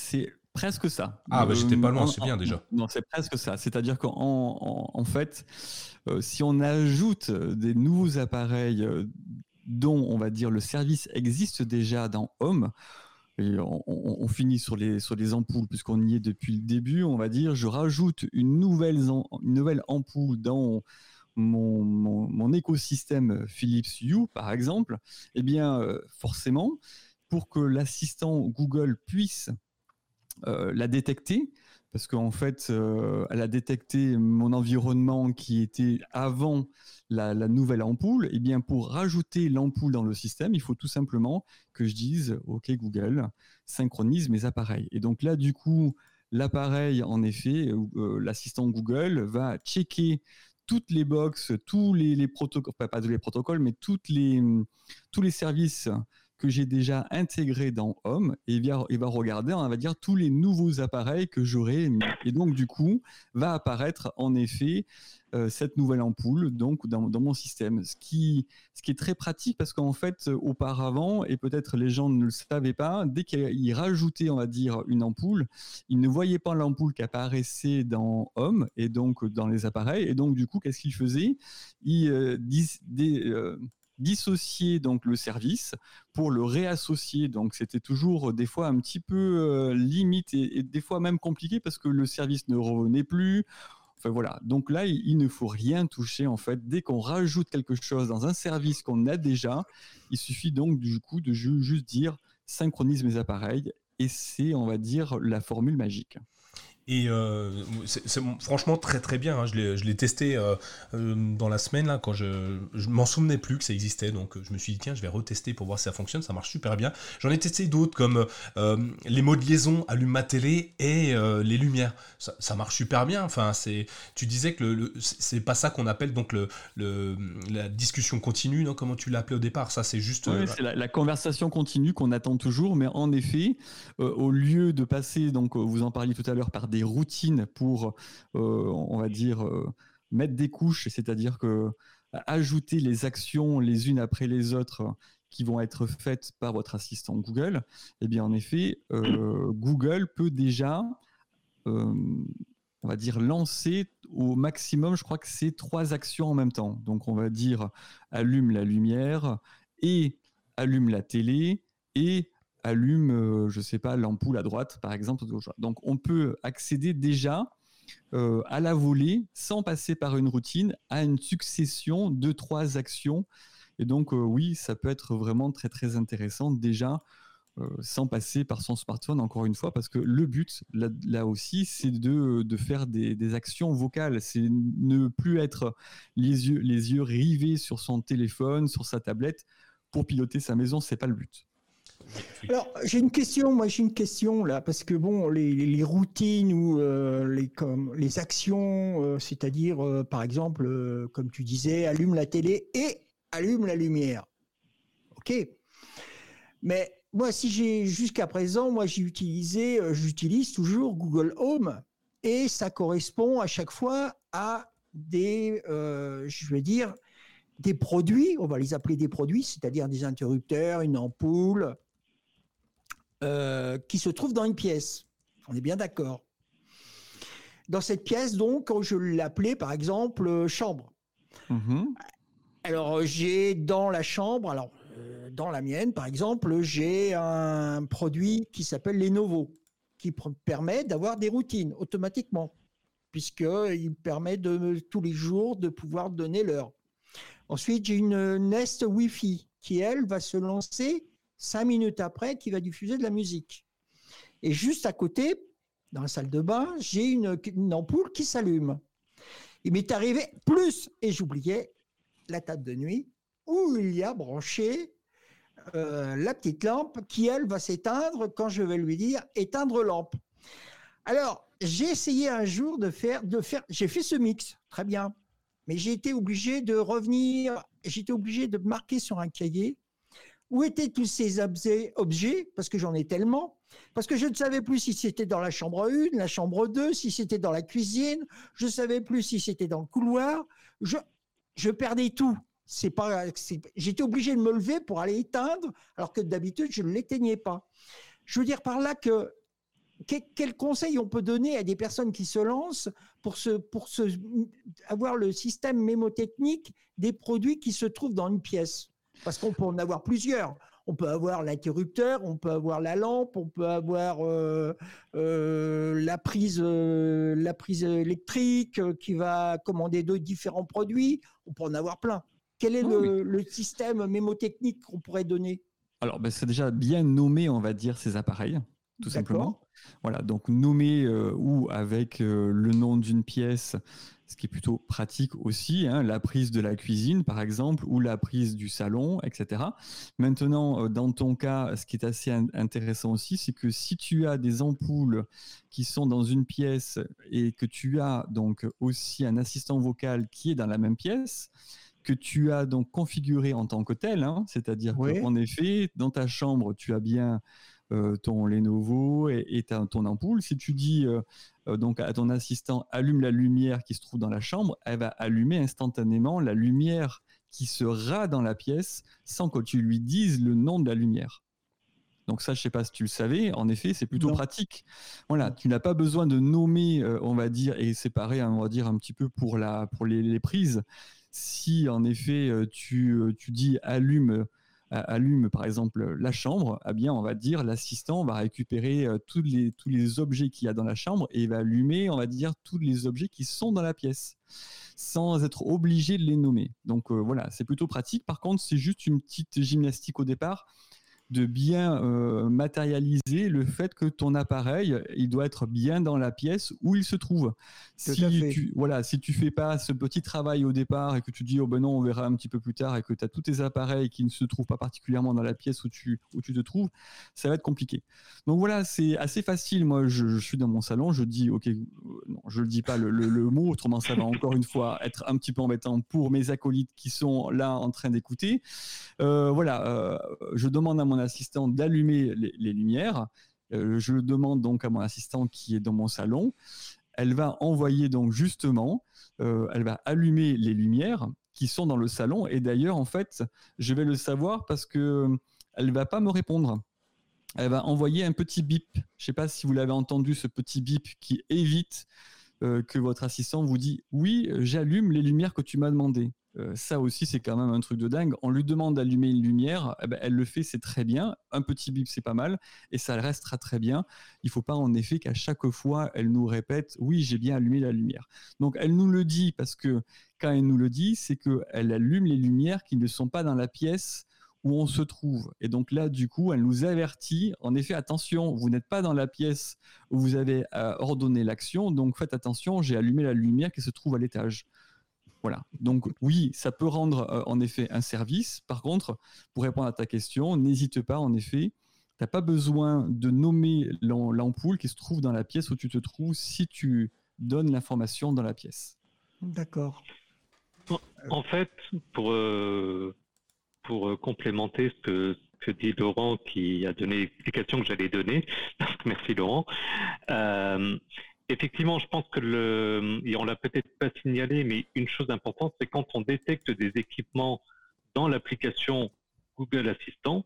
presque ça. Ah, bah j'étais pas loin, c'est bien déjà. Non, c'est presque ça. C'est-à-dire qu'en en, fait, euh, si on ajoute des nouveaux appareils euh, dont, on va dire, le service existe déjà dans Home, et on, finit sur les, sur les ampoules, puisqu'on y est depuis le début, on va dire, je rajoute une nouvelle, une nouvelle ampoule dans mon, écosystème Philips Hue, par exemple, eh bien, euh, forcément, pour que l'assistant Google puisse euh, la détecter, parce qu'en fait, euh, elle a détecté mon environnement qui était avant la, nouvelle ampoule. Et eh bien, pour rajouter l'ampoule dans le système, il faut tout simplement que je dise OK Google, synchronise mes appareils. Et donc là, du coup, l'appareil, en effet, euh, l'assistant Google va checker toutes les box, tous les, protocoles, pas, pas tous les protocoles, mais tous les services que j'ai déjà intégré dans Home et il va, il va regarder, on va dire, tous les nouveaux appareils que j'aurai. Et donc, du coup, va apparaître en effet euh, cette nouvelle ampoule donc dans, mon système. Ce qui, ce qui est très pratique parce qu'en fait, auparavant, et peut-être les gens ne le savaient pas, dès qu'ils rajoutaient, on va dire, une ampoule, ils ne voyaient pas l'ampoule qui apparaissait dans Home et donc dans les appareils. Et donc, du coup, qu'est-ce qu'ils faisaient? Ils euh, euh, dissocier donc le service pour le réassocier. Donc c'était toujours euh, des fois un petit peu euh, limite et, des fois même compliqué parce que le service ne revenait plus. Enfin voilà. Donc là, il, ne faut rien toucher en fait. Dès qu'on rajoute quelque chose dans un service qu'on a déjà, il suffit donc du coup de juste dire synchronise mes appareils et c'est on va dire la formule magique. Et euh, c'est franchement très très bien. Hein. Je l'ai testé euh, euh, dans la semaine là, quand je, je m'en souvenais plus que ça existait. Donc je me suis dit, tiens, je vais retester pour voir si ça fonctionne. Ça marche super bien. J'en ai testé d'autres comme les mots de liaison, allume ma télé et les lumières. Ça, marche super bien. Enfin, tu disais que le, c'est pas ça qu'on appelle donc le, le, la discussion continue, non? Comment tu l'appelais au départ? Ça, c'est juste. Oui, c'est la, la, conversation continue qu'on attend toujours. Mais en effet, au lieu de passer, donc vous en parliez tout à l'heure, par des routines pour, euh, on va dire, euh, mettre des couches, c'est-à-dire que ajouter les actions les unes après les autres qui vont être faites par votre assistant Google, eh bien en effet, euh, Google peut déjà, on va dire, lancer au maximum, je crois que c'est trois actions en même temps. Donc on va dire allume la lumière et allume la télé et allume, euh, je sais pas, l'ampoule à droite, par exemple. Donc, on peut accéder déjà euh, à la volée, sans passer par une routine, à une succession de trois actions. Et donc, euh, oui, ça peut être vraiment très, très intéressant déjà. sans passer par son smartphone, encore une fois, parce que le but, là, aussi, c'est de, de, faire des, des, actions vocales. C'est ne plus être les yeux, les yeux rivés sur son téléphone, sur sa tablette. Pour piloter sa maison, c'est pas le but. Alors, j'ai une question, moi j'ai une question là, parce que bon, les, routines ou euh, les, actions, euh, c'est-à-dire euh, par exemple, comme tu disais, allume la télé et allume la lumière. Ok. Mais moi, si j'ai jusqu'à présent, moi j'ai utilisé, j'utilise toujours Google Home et ça correspond à chaque fois à des, je vais dire, des produits, on va les appeler des produits, c'est-à-dire des interrupteurs, une ampoule, euh, qui se trouvent dans une pièce. On est bien d'accord. Dans cette pièce, donc, je l'appelais par exemple euh, chambre. Mm-hmm. Alors, j'ai dans la chambre, alors euh, dans la mienne, par exemple, j'ai un produit qui s'appelle Lenovo, qui permet d'avoir des routines automatiquement, puisqu'il permet de tous les jours de pouvoir donner l'heure. Ensuite, j'ai une Nest Wi-Fi qui, elle, va se lancer cinq minutes après, qui va diffuser de la musique. Et juste à côté, dans la salle de bain, j'ai une, ampoule qui s'allume. Il m'est arrivé plus, et j'oubliais, la table de nuit, où il y a branché euh, la petite lampe qui, elle, va s'éteindre quand je vais lui dire éteindre lampe. Alors, j'ai essayé un jour de faire, de faire, j'ai fait ce mix, très bien, mais j'ai été obligé de revenir, j'étais obligé de marquer sur un cahier où étaient tous ces objets, parce que j'en ai tellement, parce que je ne savais plus si c'était dans la chambre 1, la chambre 2, si c'était dans la cuisine, je ne savais plus si c'était dans le couloir, je, perdais tout. C'est pas, j'étais obligé de me lever pour aller éteindre, alors que d'habitude je ne l'éteignais pas. Je veux dire par là que quel conseil on peut donner à des personnes qui se lancent pour, avoir le système mémotechnique des produits qui se trouvent dans une pièce? Parce qu'on peut en avoir plusieurs. On peut avoir l'interrupteur, on peut avoir la lampe, on peut avoir euh, euh, la, prise, euh, la prise électrique qui va commander deux différents produits. On peut en avoir plein. Quel est le, système mémotechnique qu'on pourrait donner? Alors, ben, c'est déjà bien nommer, on va dire, ces appareils, tout simplement. Voilà, donc nommer euh, ou avec euh, le nom d'une pièce, ce qui est plutôt pratique aussi, hein, la prise de la cuisine par exemple, ou la prise du salon, etc. Maintenant, euh, dans ton cas, ce qui est assez intéressant aussi, c'est que si tu as des ampoules qui sont dans une pièce et que tu as donc aussi un assistant vocal qui est dans la même pièce, que tu as donc configuré en tant que tel, hein, c'est-à-dire qu'en effet, dans ta chambre, tu as bien ton Lenovo et, ton ampoule. Si tu dis euh, euh, donc à ton assistant allume la lumière qui se trouve dans la chambre, elle va allumer instantanément la lumière qui sera dans la pièce sans que tu lui dises le nom de la lumière. Donc ça, je sais pas si tu le savais. En effet, c'est plutôt pratique. Voilà, tu n'as pas besoin de nommer, on va dire, et séparer, hein, on va dire un petit peu pour la pour les prises si en effet euh, tu, euh, tu dis allume euh, allume par exemple la chambre, eh bien on va dire l'assistant va récupérer tous les tous les objets qu'il y a dans la chambre et va allumer, on va dire tous les objets qui sont dans la pièce sans être obligé de les nommer. Donc voilà, c'est plutôt pratique. Par contre, c'est juste une petite gymnastique au départ de bien euh, matérialiser le fait que ton appareil, il doit être bien dans la pièce où il se trouve. Si tu, voilà, si tu fais pas ce petit travail au départ et que tu dis, oh ben non, on verra un petit peu plus tard et que tu as tous tes appareils qui ne se trouvent pas particulièrement dans la pièce où tu, où tu te trouves, ça va être compliqué. Donc voilà, c'est assez facile. Moi, je, suis dans mon salon, je dis, ok, euh, non, je le dis pas le, le mot, autrement ça va encore une fois être un petit peu embêtant pour mes acolytes qui sont là en train d'écouter. Euh, voilà, je demande à mon assistant d'allumer les, lumières. Euh, je demande donc à mon assistant qui est dans mon salon. Elle va envoyer donc justement, euh, elle va allumer les lumières qui sont dans le salon. Et d'ailleurs, en fait, je vais le savoir parce que elle va pas me répondre. Elle va envoyer un petit bip. Je ne sais pas si vous l'avez entendu, ce petit bip qui évite euh, que votre assistant vous dit oui, j'allume les lumières que tu m'as demandé. Euh, ça aussi, c'est quand même un truc de dingue. On lui demande d'allumer une lumière, eh ben, elle le fait, c'est très bien. Un petit bip, c'est pas mal, et ça restera très bien. Il faut pas en effet qu'à chaque fois, elle nous répète, oui, j'ai bien allumé la lumière. Donc, elle nous le dit parce que quand elle nous le dit, c'est qu'elle allume les lumières qui ne sont pas dans la pièce où on se trouve. Et donc là, du coup, elle nous avertit, en effet, attention, vous n'êtes pas dans la pièce où vous avez euh, ordonné l'action, donc faites attention, j'ai allumé la lumière qui se trouve à l'étage. Voilà. Donc oui, ça peut rendre euh, en effet un service. Par contre, pour répondre à ta question, n'hésite pas en effet. Tu n'as pas besoin de nommer l'ampoule qui se trouve dans la pièce où tu te trouves si tu donnes l'information dans la pièce. D'accord. En fait, pour, euh, pour euh, complémenter ce que, que, dit Laurent, qui a donné l'explication que j'allais donner, merci Laurent, effectivement, je pense que le, et on l'a peut-être pas signalé, mais une chose importante, c'est quand on détecte des équipements dans l'application Google Assistant,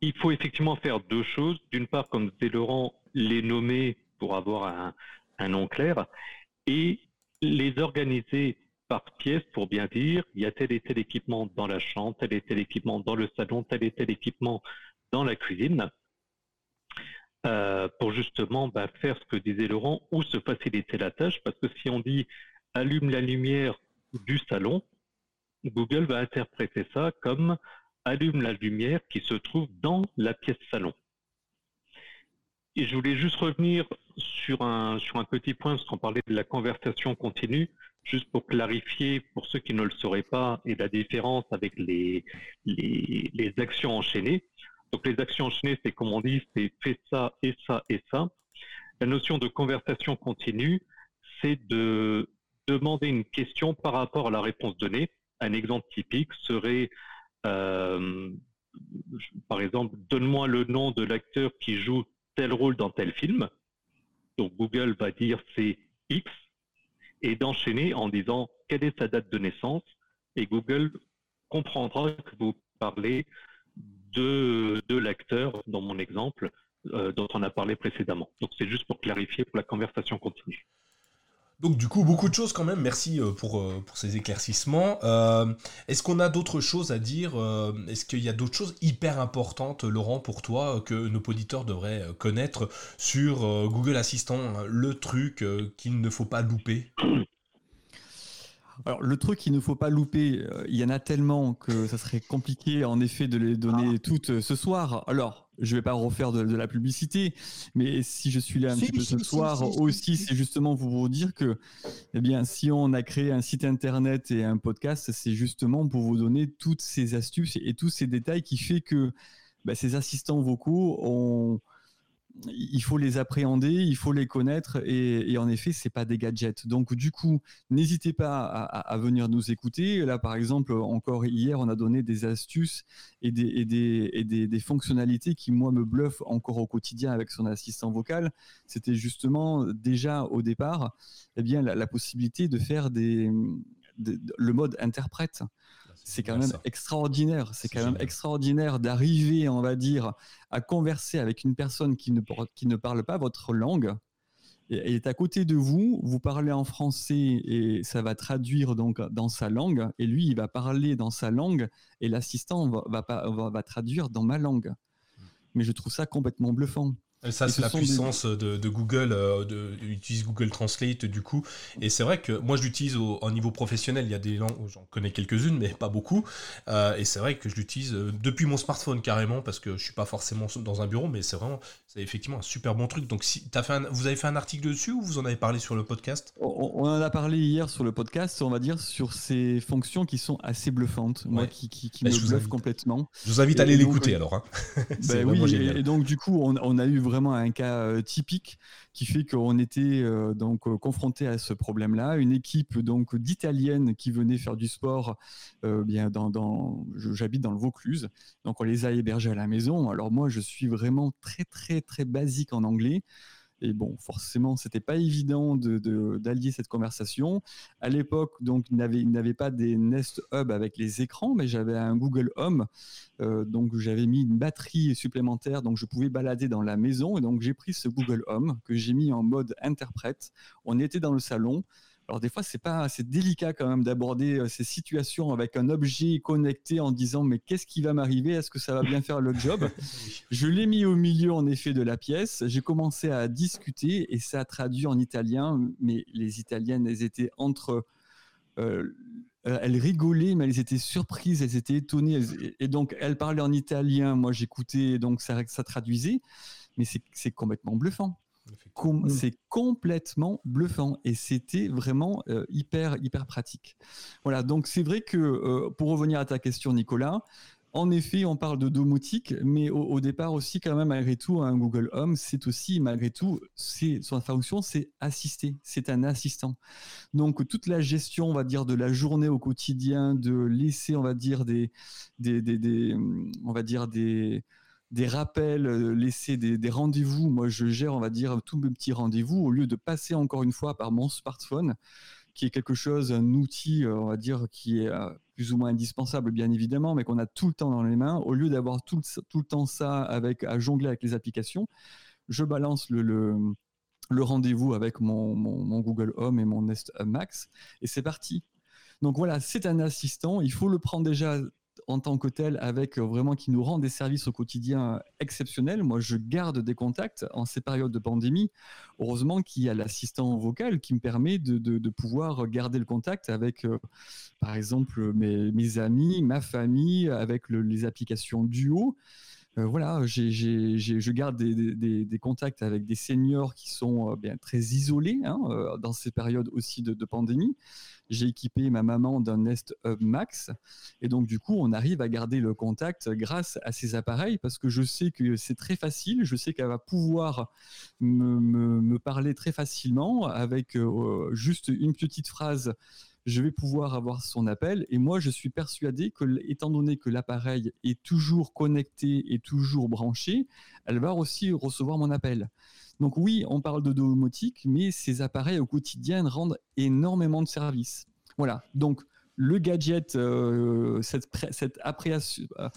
il faut effectivement faire deux choses. D'une part, comme disait Laurent, les nommer pour avoir un, un nom clair et les organiser par pièce pour bien dire il y a tel et tel équipement dans la chambre, tel et tel équipement dans le salon, tel et tel équipement dans la cuisine, euh, pour justement bah, faire ce que disait Laurent ou se faciliter la tâche, parce que si on dit allume la lumière du salon, Google va interpréter ça comme allume la lumière qui se trouve dans la pièce salon. Et je voulais juste revenir sur un, sur un petit point, parce qu'on parlait de la conversation continue, juste pour clarifier pour ceux qui ne le sauraient pas et la différence avec les, les, les actions enchaînées. Donc les actions enchaînées, c'est comme on dit, c'est fait ça et ça et ça. La notion de conversation continue, c'est de demander une question par rapport à la réponse donnée. Un exemple typique serait, euh, par exemple, donne-moi le nom de l'acteur qui joue tel rôle dans tel film. Donc Google va dire c'est X et d'enchaîner en disant quelle est sa date de naissance et Google comprendra que vous parlez de, de l'acteur dans mon exemple euh, dont on a parlé précédemment. Donc c'est juste pour clarifier pour la conversation continue. Donc du coup, beaucoup de choses quand même. Merci euh, pour, euh, pour ces éclaircissements. Euh, est-ce qu'on a d'autres choses à dire Est-ce qu'il y a d'autres choses hyper importantes, Laurent, pour toi, que nos auditeurs devraient connaître sur Google Assistant Le truc qu'il ne faut pas louper? alors, le truc qu'il ne faut pas louper, il y en a tellement que ça serait compliqué en effet de les donner ah. toutes ce soir. Alors, je vais pas refaire de, la publicité, mais si je suis là un petit peu ce soir aussi, c'est justement pour vous dire que, eh bien, si on a créé un site internet et un podcast, c'est justement pour vous donner toutes ces astuces et, tous ces détails qui fait que bah, ces assistants vocaux ont il faut les appréhender, il faut les connaître et, en effet, c'est pas des gadgets. Donc du coup, n'hésitez pas à, venir nous écouter. Là, par exemple, encore hier, on a donné des astuces et des, fonctionnalités qui moi me bluffent encore au quotidien avec son assistant vocal. C'était justement déjà au départ, eh bien la, possibilité de faire le mode interprète c'est quand même extraordinaire. C'est quand même extraordinaire d'arriver, on va dire, à converser avec une personne qui ne, qui ne parle pas votre langue. Et est à côté de vous, vous parlez en français et ça va traduire donc dans sa langue, et lui il va parler dans sa langue et l'assistant va, va, va traduire dans ma langue. Mm. Mais je trouve ça complètement bluffant. Ça, c'est la puissance de, Google, euh, de, utilise Google Translate du coup. Et c'est vrai que moi, je l'utilise au, niveau professionnel. Il y a des langues, j'en connais quelques-unes, mais pas beaucoup. Euh, et c'est vrai que je l'utilise euh, depuis mon smartphone carrément, parce que je suis pas forcément dans un bureau, mais c'est vraiment, c'est effectivement un super bon truc. Donc, si as fait vous avez fait un article dessus ou vous en avez parlé sur le podcast? On, en a parlé hier sur le podcast, on va dire, sur ces fonctions qui sont assez bluffantes, moi, qui, qui, qui bah, me bluffent complètement. Je vous invite à aller l'écouter alors. Hein. Ben oui, et, donc du coup, on, on a eu vraiment vraiment un cas euh, typique qui fait qu'on était euh, donc euh, confronté à ce problème-là. Une équipe donc d'Italiennes qui venaient faire du sport, bien dans, dans j'habite dans le Vaucluse, donc on les a hébergés à la maison. Alors moi, je suis vraiment très très très basique en anglais. Et bon, forcément, c'était pas évident de, d'allier cette conversation. À l'époque, donc, il n'avait pas des Nest Hub avec les écrans, mais j'avais un Google Home. Euh, donc, j'avais mis une batterie supplémentaire, donc je pouvais balader dans la maison. Et donc, j'ai pris ce Google Home que j'ai mis en mode interprète. On était dans le salon. Alors des fois, c'est pas, c'est délicat quand même d'aborder euh, ces situations avec un objet connecté en disant mais qu'est-ce qui va m'arriver? Est-ce que ça va bien faire le job? Je l'ai mis au milieu en effet de la pièce. J'ai commencé à discuter et ça a traduit en italien. Mais les Italiennes, elles étaient entre euh, euh, elles rigolaient, mais elles étaient surprises, elles étaient étonnées. et donc, elles parlaient en italien. Moi, j'écoutais, donc ça, ça traduisait. Mais c'est complètement bluffant. C'est complètement bluffant et c'était vraiment euh, hyper hyper pratique. Voilà, donc c'est vrai que euh, pour revenir à ta question, Nicolas, en effet, on parle de domotique, mais au, départ aussi, quand même, malgré tout, un Google Home, c'est aussi, malgré tout, c'est son fonction, c'est assister, c'est un assistant. Donc toute la gestion, on va dire, de la journée au quotidien, de laisser, on va dire des on va dire des des rappels, laisser des, rendez-vous. Moi, je gère, on va dire, tous mes petits rendez-vous au lieu de passer encore une fois par mon smartphone qui est quelque chose, un outil, on va dire, qui est plus ou moins indispensable, bien évidemment, mais qu'on a tout le temps dans les mains, au lieu d'avoir tout, le temps ça avec, à jongler avec les applications, je balance le rendez-vous avec mon, mon, Google Home et mon Nest Max, et c'est parti. Donc voilà, c'est un assistant, il faut le prendre déjà en tant que tel avec euh, vraiment qui nous rend des services au quotidien exceptionnels. Moi, je garde des contacts en ces périodes de pandémie. Heureusement qu'il y a l'assistant vocal qui me permet de, de, pouvoir garder le contact avec, euh, par exemple, mes, mes, amis, ma famille, avec les applications Duo. Euh, voilà, je garde des, contacts avec des seniors qui sont euh, bien très isolés hein, euh, dans ces périodes aussi de, pandémie. J'ai équipé ma maman d'un Nest Hub Max et donc du coup on arrive à garder le contact grâce à ces appareils parce que je sais que c'est très facile, je sais qu'elle va pouvoir me, parler très facilement avec juste une petite phrase je vais pouvoir avoir son appel. Et moi, je suis persuadé que, étant donné que l'appareil est toujours connecté et toujours branché, elle va aussi recevoir mon appel. Donc oui, on parle de domotique, mais ces appareils au quotidien rendent énormément de services. Voilà. Donc le gadget, euh, cette, euh,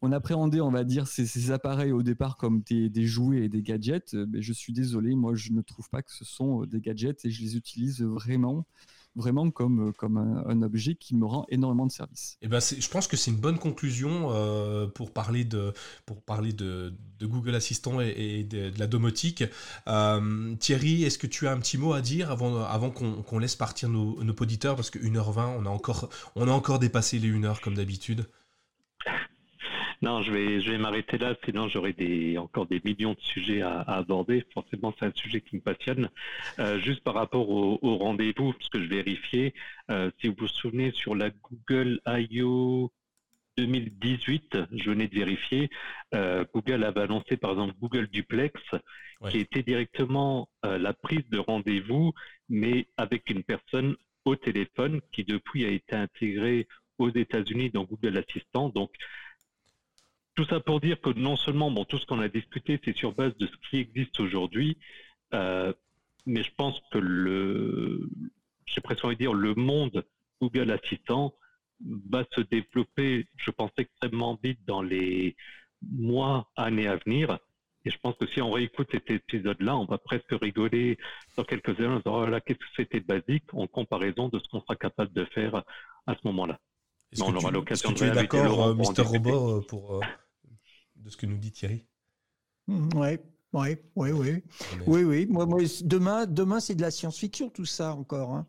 on appréhendait, on va dire, ces, appareils au départ comme des, des, jouets et des gadgets. Mais je suis désolé, moi, je ne trouve pas que ce sont des gadgets et je les utilise vraiment vraiment comme, euh, comme un, objet qui me rend énormément de service. Et eh ben je pense que c'est une bonne conclusion euh, pour parler de, pour parler de, de Google Assistant et, de, la domotique. Euh, Thierry, est-ce que tu as un petit mot à dire avant, avant qu'on laisse partir nos, nos auditeurs? Parce que 1h20, on a encore, on a encore dépassé les 1h comme d'habitude. Non, je vais, je vais m'arrêter là, sinon j'aurai des, encore des millions de sujets à, aborder. Forcément, c'est un sujet qui me passionne. Euh, juste par rapport au, rendez-vous, parce que je vérifiais, euh, si vous vous souvenez, sur la Google I.O. 2018, je venais de vérifier, euh, Google avait annoncé par exemple Google Duplex, qui était directement la prise de rendez-vous, mais avec une personne au téléphone qui depuis a été intégrée aux États-Unis dans Google Assistant. Donc, tout ça pour dire que non seulement, bon, tout ce qu'on a discuté, c'est sur base de ce qui existe aujourd'hui, euh, mais je pense que le, j'ai presque envie de dire, le monde Google Assistant va se développer, je pense, extrêmement vite dans les mois, années à venir. Et je pense que si on réécoute cet épisode-là, on va presque rigoler dans quelques années en disant, oh là, qu'est-ce que c'était basique en comparaison de ce qu'on sera capable de faire à ce moment-là. On aura l'occasion de tu es d'accord, euh, Mister Robot, euh, pour, de ce que nous dit Thierry? Mmh, ouais. Oui, oui, oui. Oui, oui. Moi, moi, demain, demain c'est de la science-fiction, tout ça encore. Hein.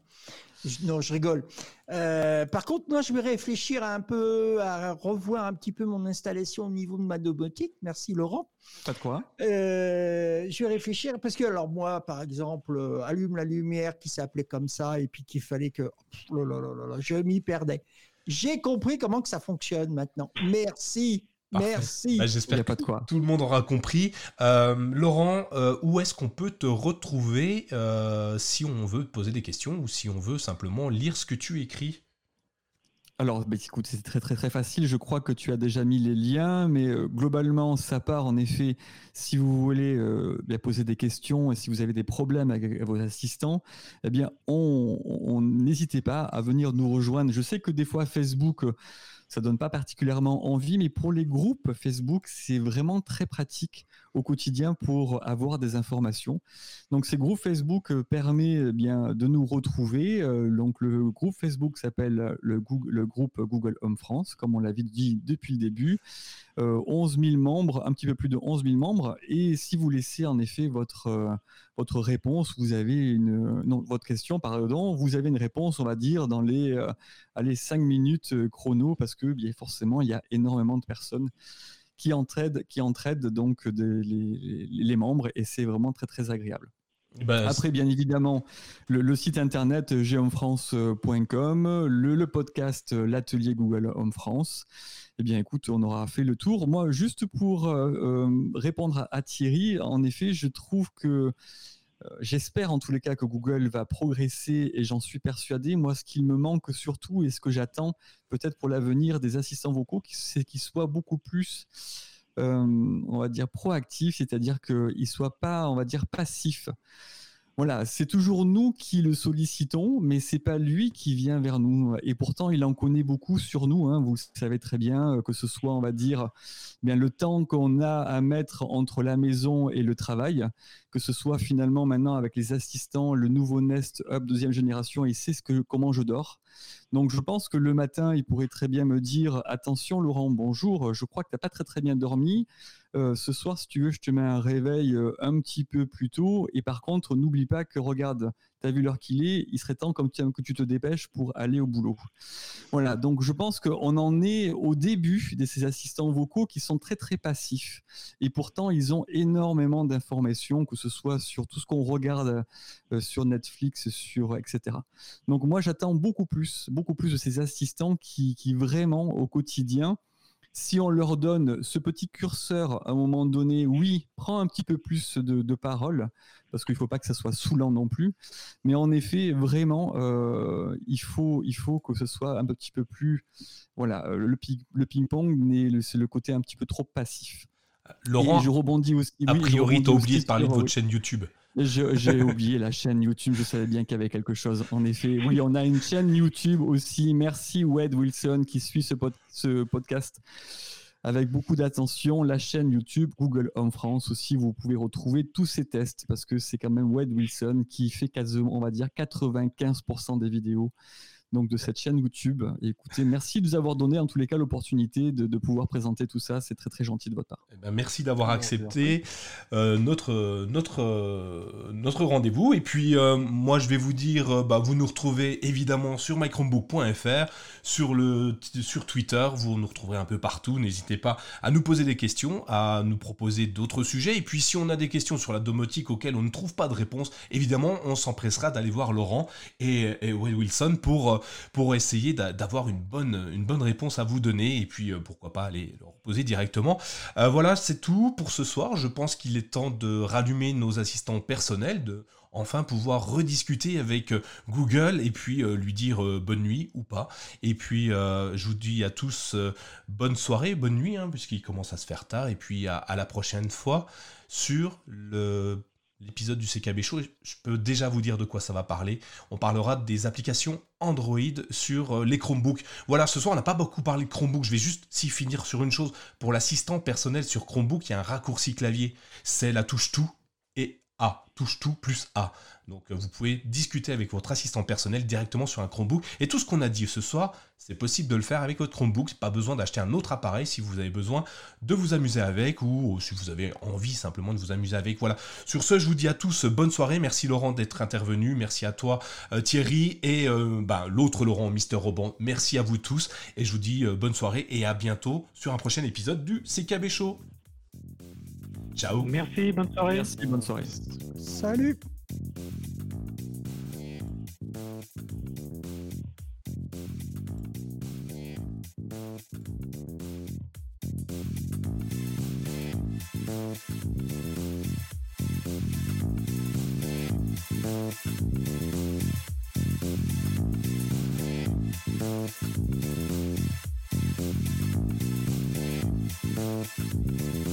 non, je rigole. Euh, par contre, moi, je vais réfléchir un peu, à revoir un petit peu mon installation au niveau de ma domotique. Merci, Laurent. Pas de quoi. Euh, je vais réfléchir parce que, alors, moi, par exemple, euh, allume la lumière qui s'appelait comme ça et puis qu'il fallait que. Oh là là là je m'y perdais. J'ai compris comment que ça fonctionne maintenant. Merci. Merci. Bah, j'espère que tout le monde aura compris. Euh, Laurent, euh, où est-ce qu'on peut te retrouver euh, si on veut te poser des questions ou si on veut simplement lire ce que tu écris? Alors, bah, écoute, c'est très très très facile. Je crois que tu as déjà mis les liens, mais globalement, ça part en effet. Si vous voulez poser des questions et si vous avez des problèmes avec vos assistants, eh bien, on n'hésitez pas à venir nous rejoindre. Je sais que des fois Facebook ça donne pas particulièrement envie, mais pour les groupes Facebook, c'est vraiment très pratique au quotidien pour avoir des informations. Donc ces groupes Facebook euh, permet eh bien de nous retrouver. Euh, donc le groupe Facebook s'appelle le, le, groupe Google Home France, comme on l'avait dit depuis le début. 11 euh, 000 membres, un petit peu plus de 11 000 membres. Et si vous laissez en effet votre votre réponse, vous avez une non votre question pardon, vous avez une réponse, on va dire dans les allez 5 minutes chrono parce que bien forcément il y a énormément de personnes qui entraide, qui entraide donc les, membres et c'est vraiment très très agréable. Bah, Après, bien évidemment, le, site internet geomfrance.com, le, le podcast l'atelier Google Home France. Eh bien, écoute, on aura fait le tour. Moi, juste pour euh, euh, répondre à, Thierry, en effet, je trouve que euh, j'espère en tous les cas que Google va progresser et j'en suis persuadé. Moi, ce qu'il me manque surtout et ce que j'attends peut-être pour l'avenir des assistants vocaux, c'est qu'ils soient beaucoup plus va dire, proactif, c'est-à-dire qu'il ne soit pas, on va dire, passif. Voilà, c'est toujours nous qui le sollicitons, mais c'est pas lui qui vient vers nous. Et pourtant, il en connaît beaucoup sur nous. Hein. Vous savez très bien, euh, que ce soit, on va dire, bien le temps qu'on a à mettre entre la maison et le travail, que ce soit finalement maintenant avec les assistants, le nouveau Nest Hub deuxième génération, il sait ce que, comment je dors. Donc je pense que le matin, il pourrait très bien me dire attention Laurent, bonjour, je crois que tu n'as pas très très bien dormi. Euh, ce soir, si tu veux, je te mets un réveil euh, un petit peu plus tôt. Et par contre, n'oublie pas que, regarde, tu as vu l'heure qu'il est, il serait temps que tu te dépêches pour aller au boulot. Voilà, donc je pense qu'on en est au début de ces assistants vocaux qui sont très très passifs. Et pourtant, ils ont énormément d'informations, que ce soit sur tout ce qu'on regarde euh, sur Netflix, sur etc. Donc moi, j'attends beaucoup plus, beaucoup plus de ces assistants qui vraiment au quotidien si on leur donne ce petit curseur à un moment donné, oui, prends un petit peu plus de, parole, parce qu'il ne faut pas que ça soit saoulant non plus. Mais en effet, vraiment, euh, il, faut, il faut que ce soit un petit peu plus. Voilà, le, le ping-pong, c'est le côté un petit peu trop passif. Laurent, je rebondis aussi. A priori, tu as oublié de parler de votre chaîne YouTube. J'ai oublié la chaîne YouTube, je savais bien qu'il y avait quelque chose. En effet, oui, on a une chaîne YouTube aussi. Merci Wed Wilson qui suit ce, ce podcast avec beaucoup d'attention. La chaîne YouTube Google Home France aussi, vous pouvez retrouver tous ces tests parce que c'est quand même Wed Wilson qui fait quasiment, on va dire, 95% des vidéos donc de cette chaîne YouTube. écoutez, merci de nous avoir donné en tous les cas l'opportunité de, pouvoir présenter tout ça. C'est très très gentil de votre part. Eh ben, merci d'avoir accepté euh, notre, notre, euh, notre rendez-vous. Et puis euh, moi je vais vous dire, bah, vous nous retrouvez évidemment sur mychromebook.fr, sur, le, sur Twitter, vous nous retrouverez un peu partout. N'hésitez pas à nous poser des questions, à nous proposer d'autres sujets. Et puis si on a des questions sur la domotique auxquelles on ne trouve pas de réponse, évidemment on s'empressera d'aller voir Laurent et, et Wilson pour pour essayer d'avoir une bonne, réponse à vous donner et puis euh, pourquoi pas aller leur poser directement. Euh, voilà, c'est tout pour ce soir. Je pense qu'il est temps de rallumer nos assistants personnels, de enfin pouvoir rediscuter avec euh, Google et puis lui dire bonne nuit ou pas. Et puis je vous dis à tous bonne soirée, bonne nuit, hein, puisqu'il commence à se faire tard. Et puis à la prochaine fois sur le l'épisode du CKB Show, je peux déjà vous dire de quoi ça va parler. On parlera des applications Android sur euh, les Chromebooks. Voilà, ce soir on n'a pas beaucoup parlé de Chromebook, je vais juste s'y finir sur une chose. Pour l'assistant personnel sur Chromebook, il y a un raccourci clavier, c'est la touche tout A, touche tout plus A. Donc euh, vous pouvez discuter avec votre assistant personnel directement sur un Chromebook. Et tout ce qu'on a dit ce soir, c'est possible de le faire avec votre Chromebook. Pas besoin d'acheter un autre appareil si vous avez besoin de vous amuser avec ou si vous avez envie simplement de vous amuser avec. Voilà. Sur ce, je vous dis à tous bonne soirée. Merci Laurent d'être intervenu. Merci à toi euh, Thierry et euh, bah, l'autre Laurent, Mister Robin. Merci à vous tous et je vous dis bonne soirée et à bientôt sur un prochain épisode du CKB Show. Ciao. Merci, bonne soirée. Merci, bonne soirée. Salut. Thank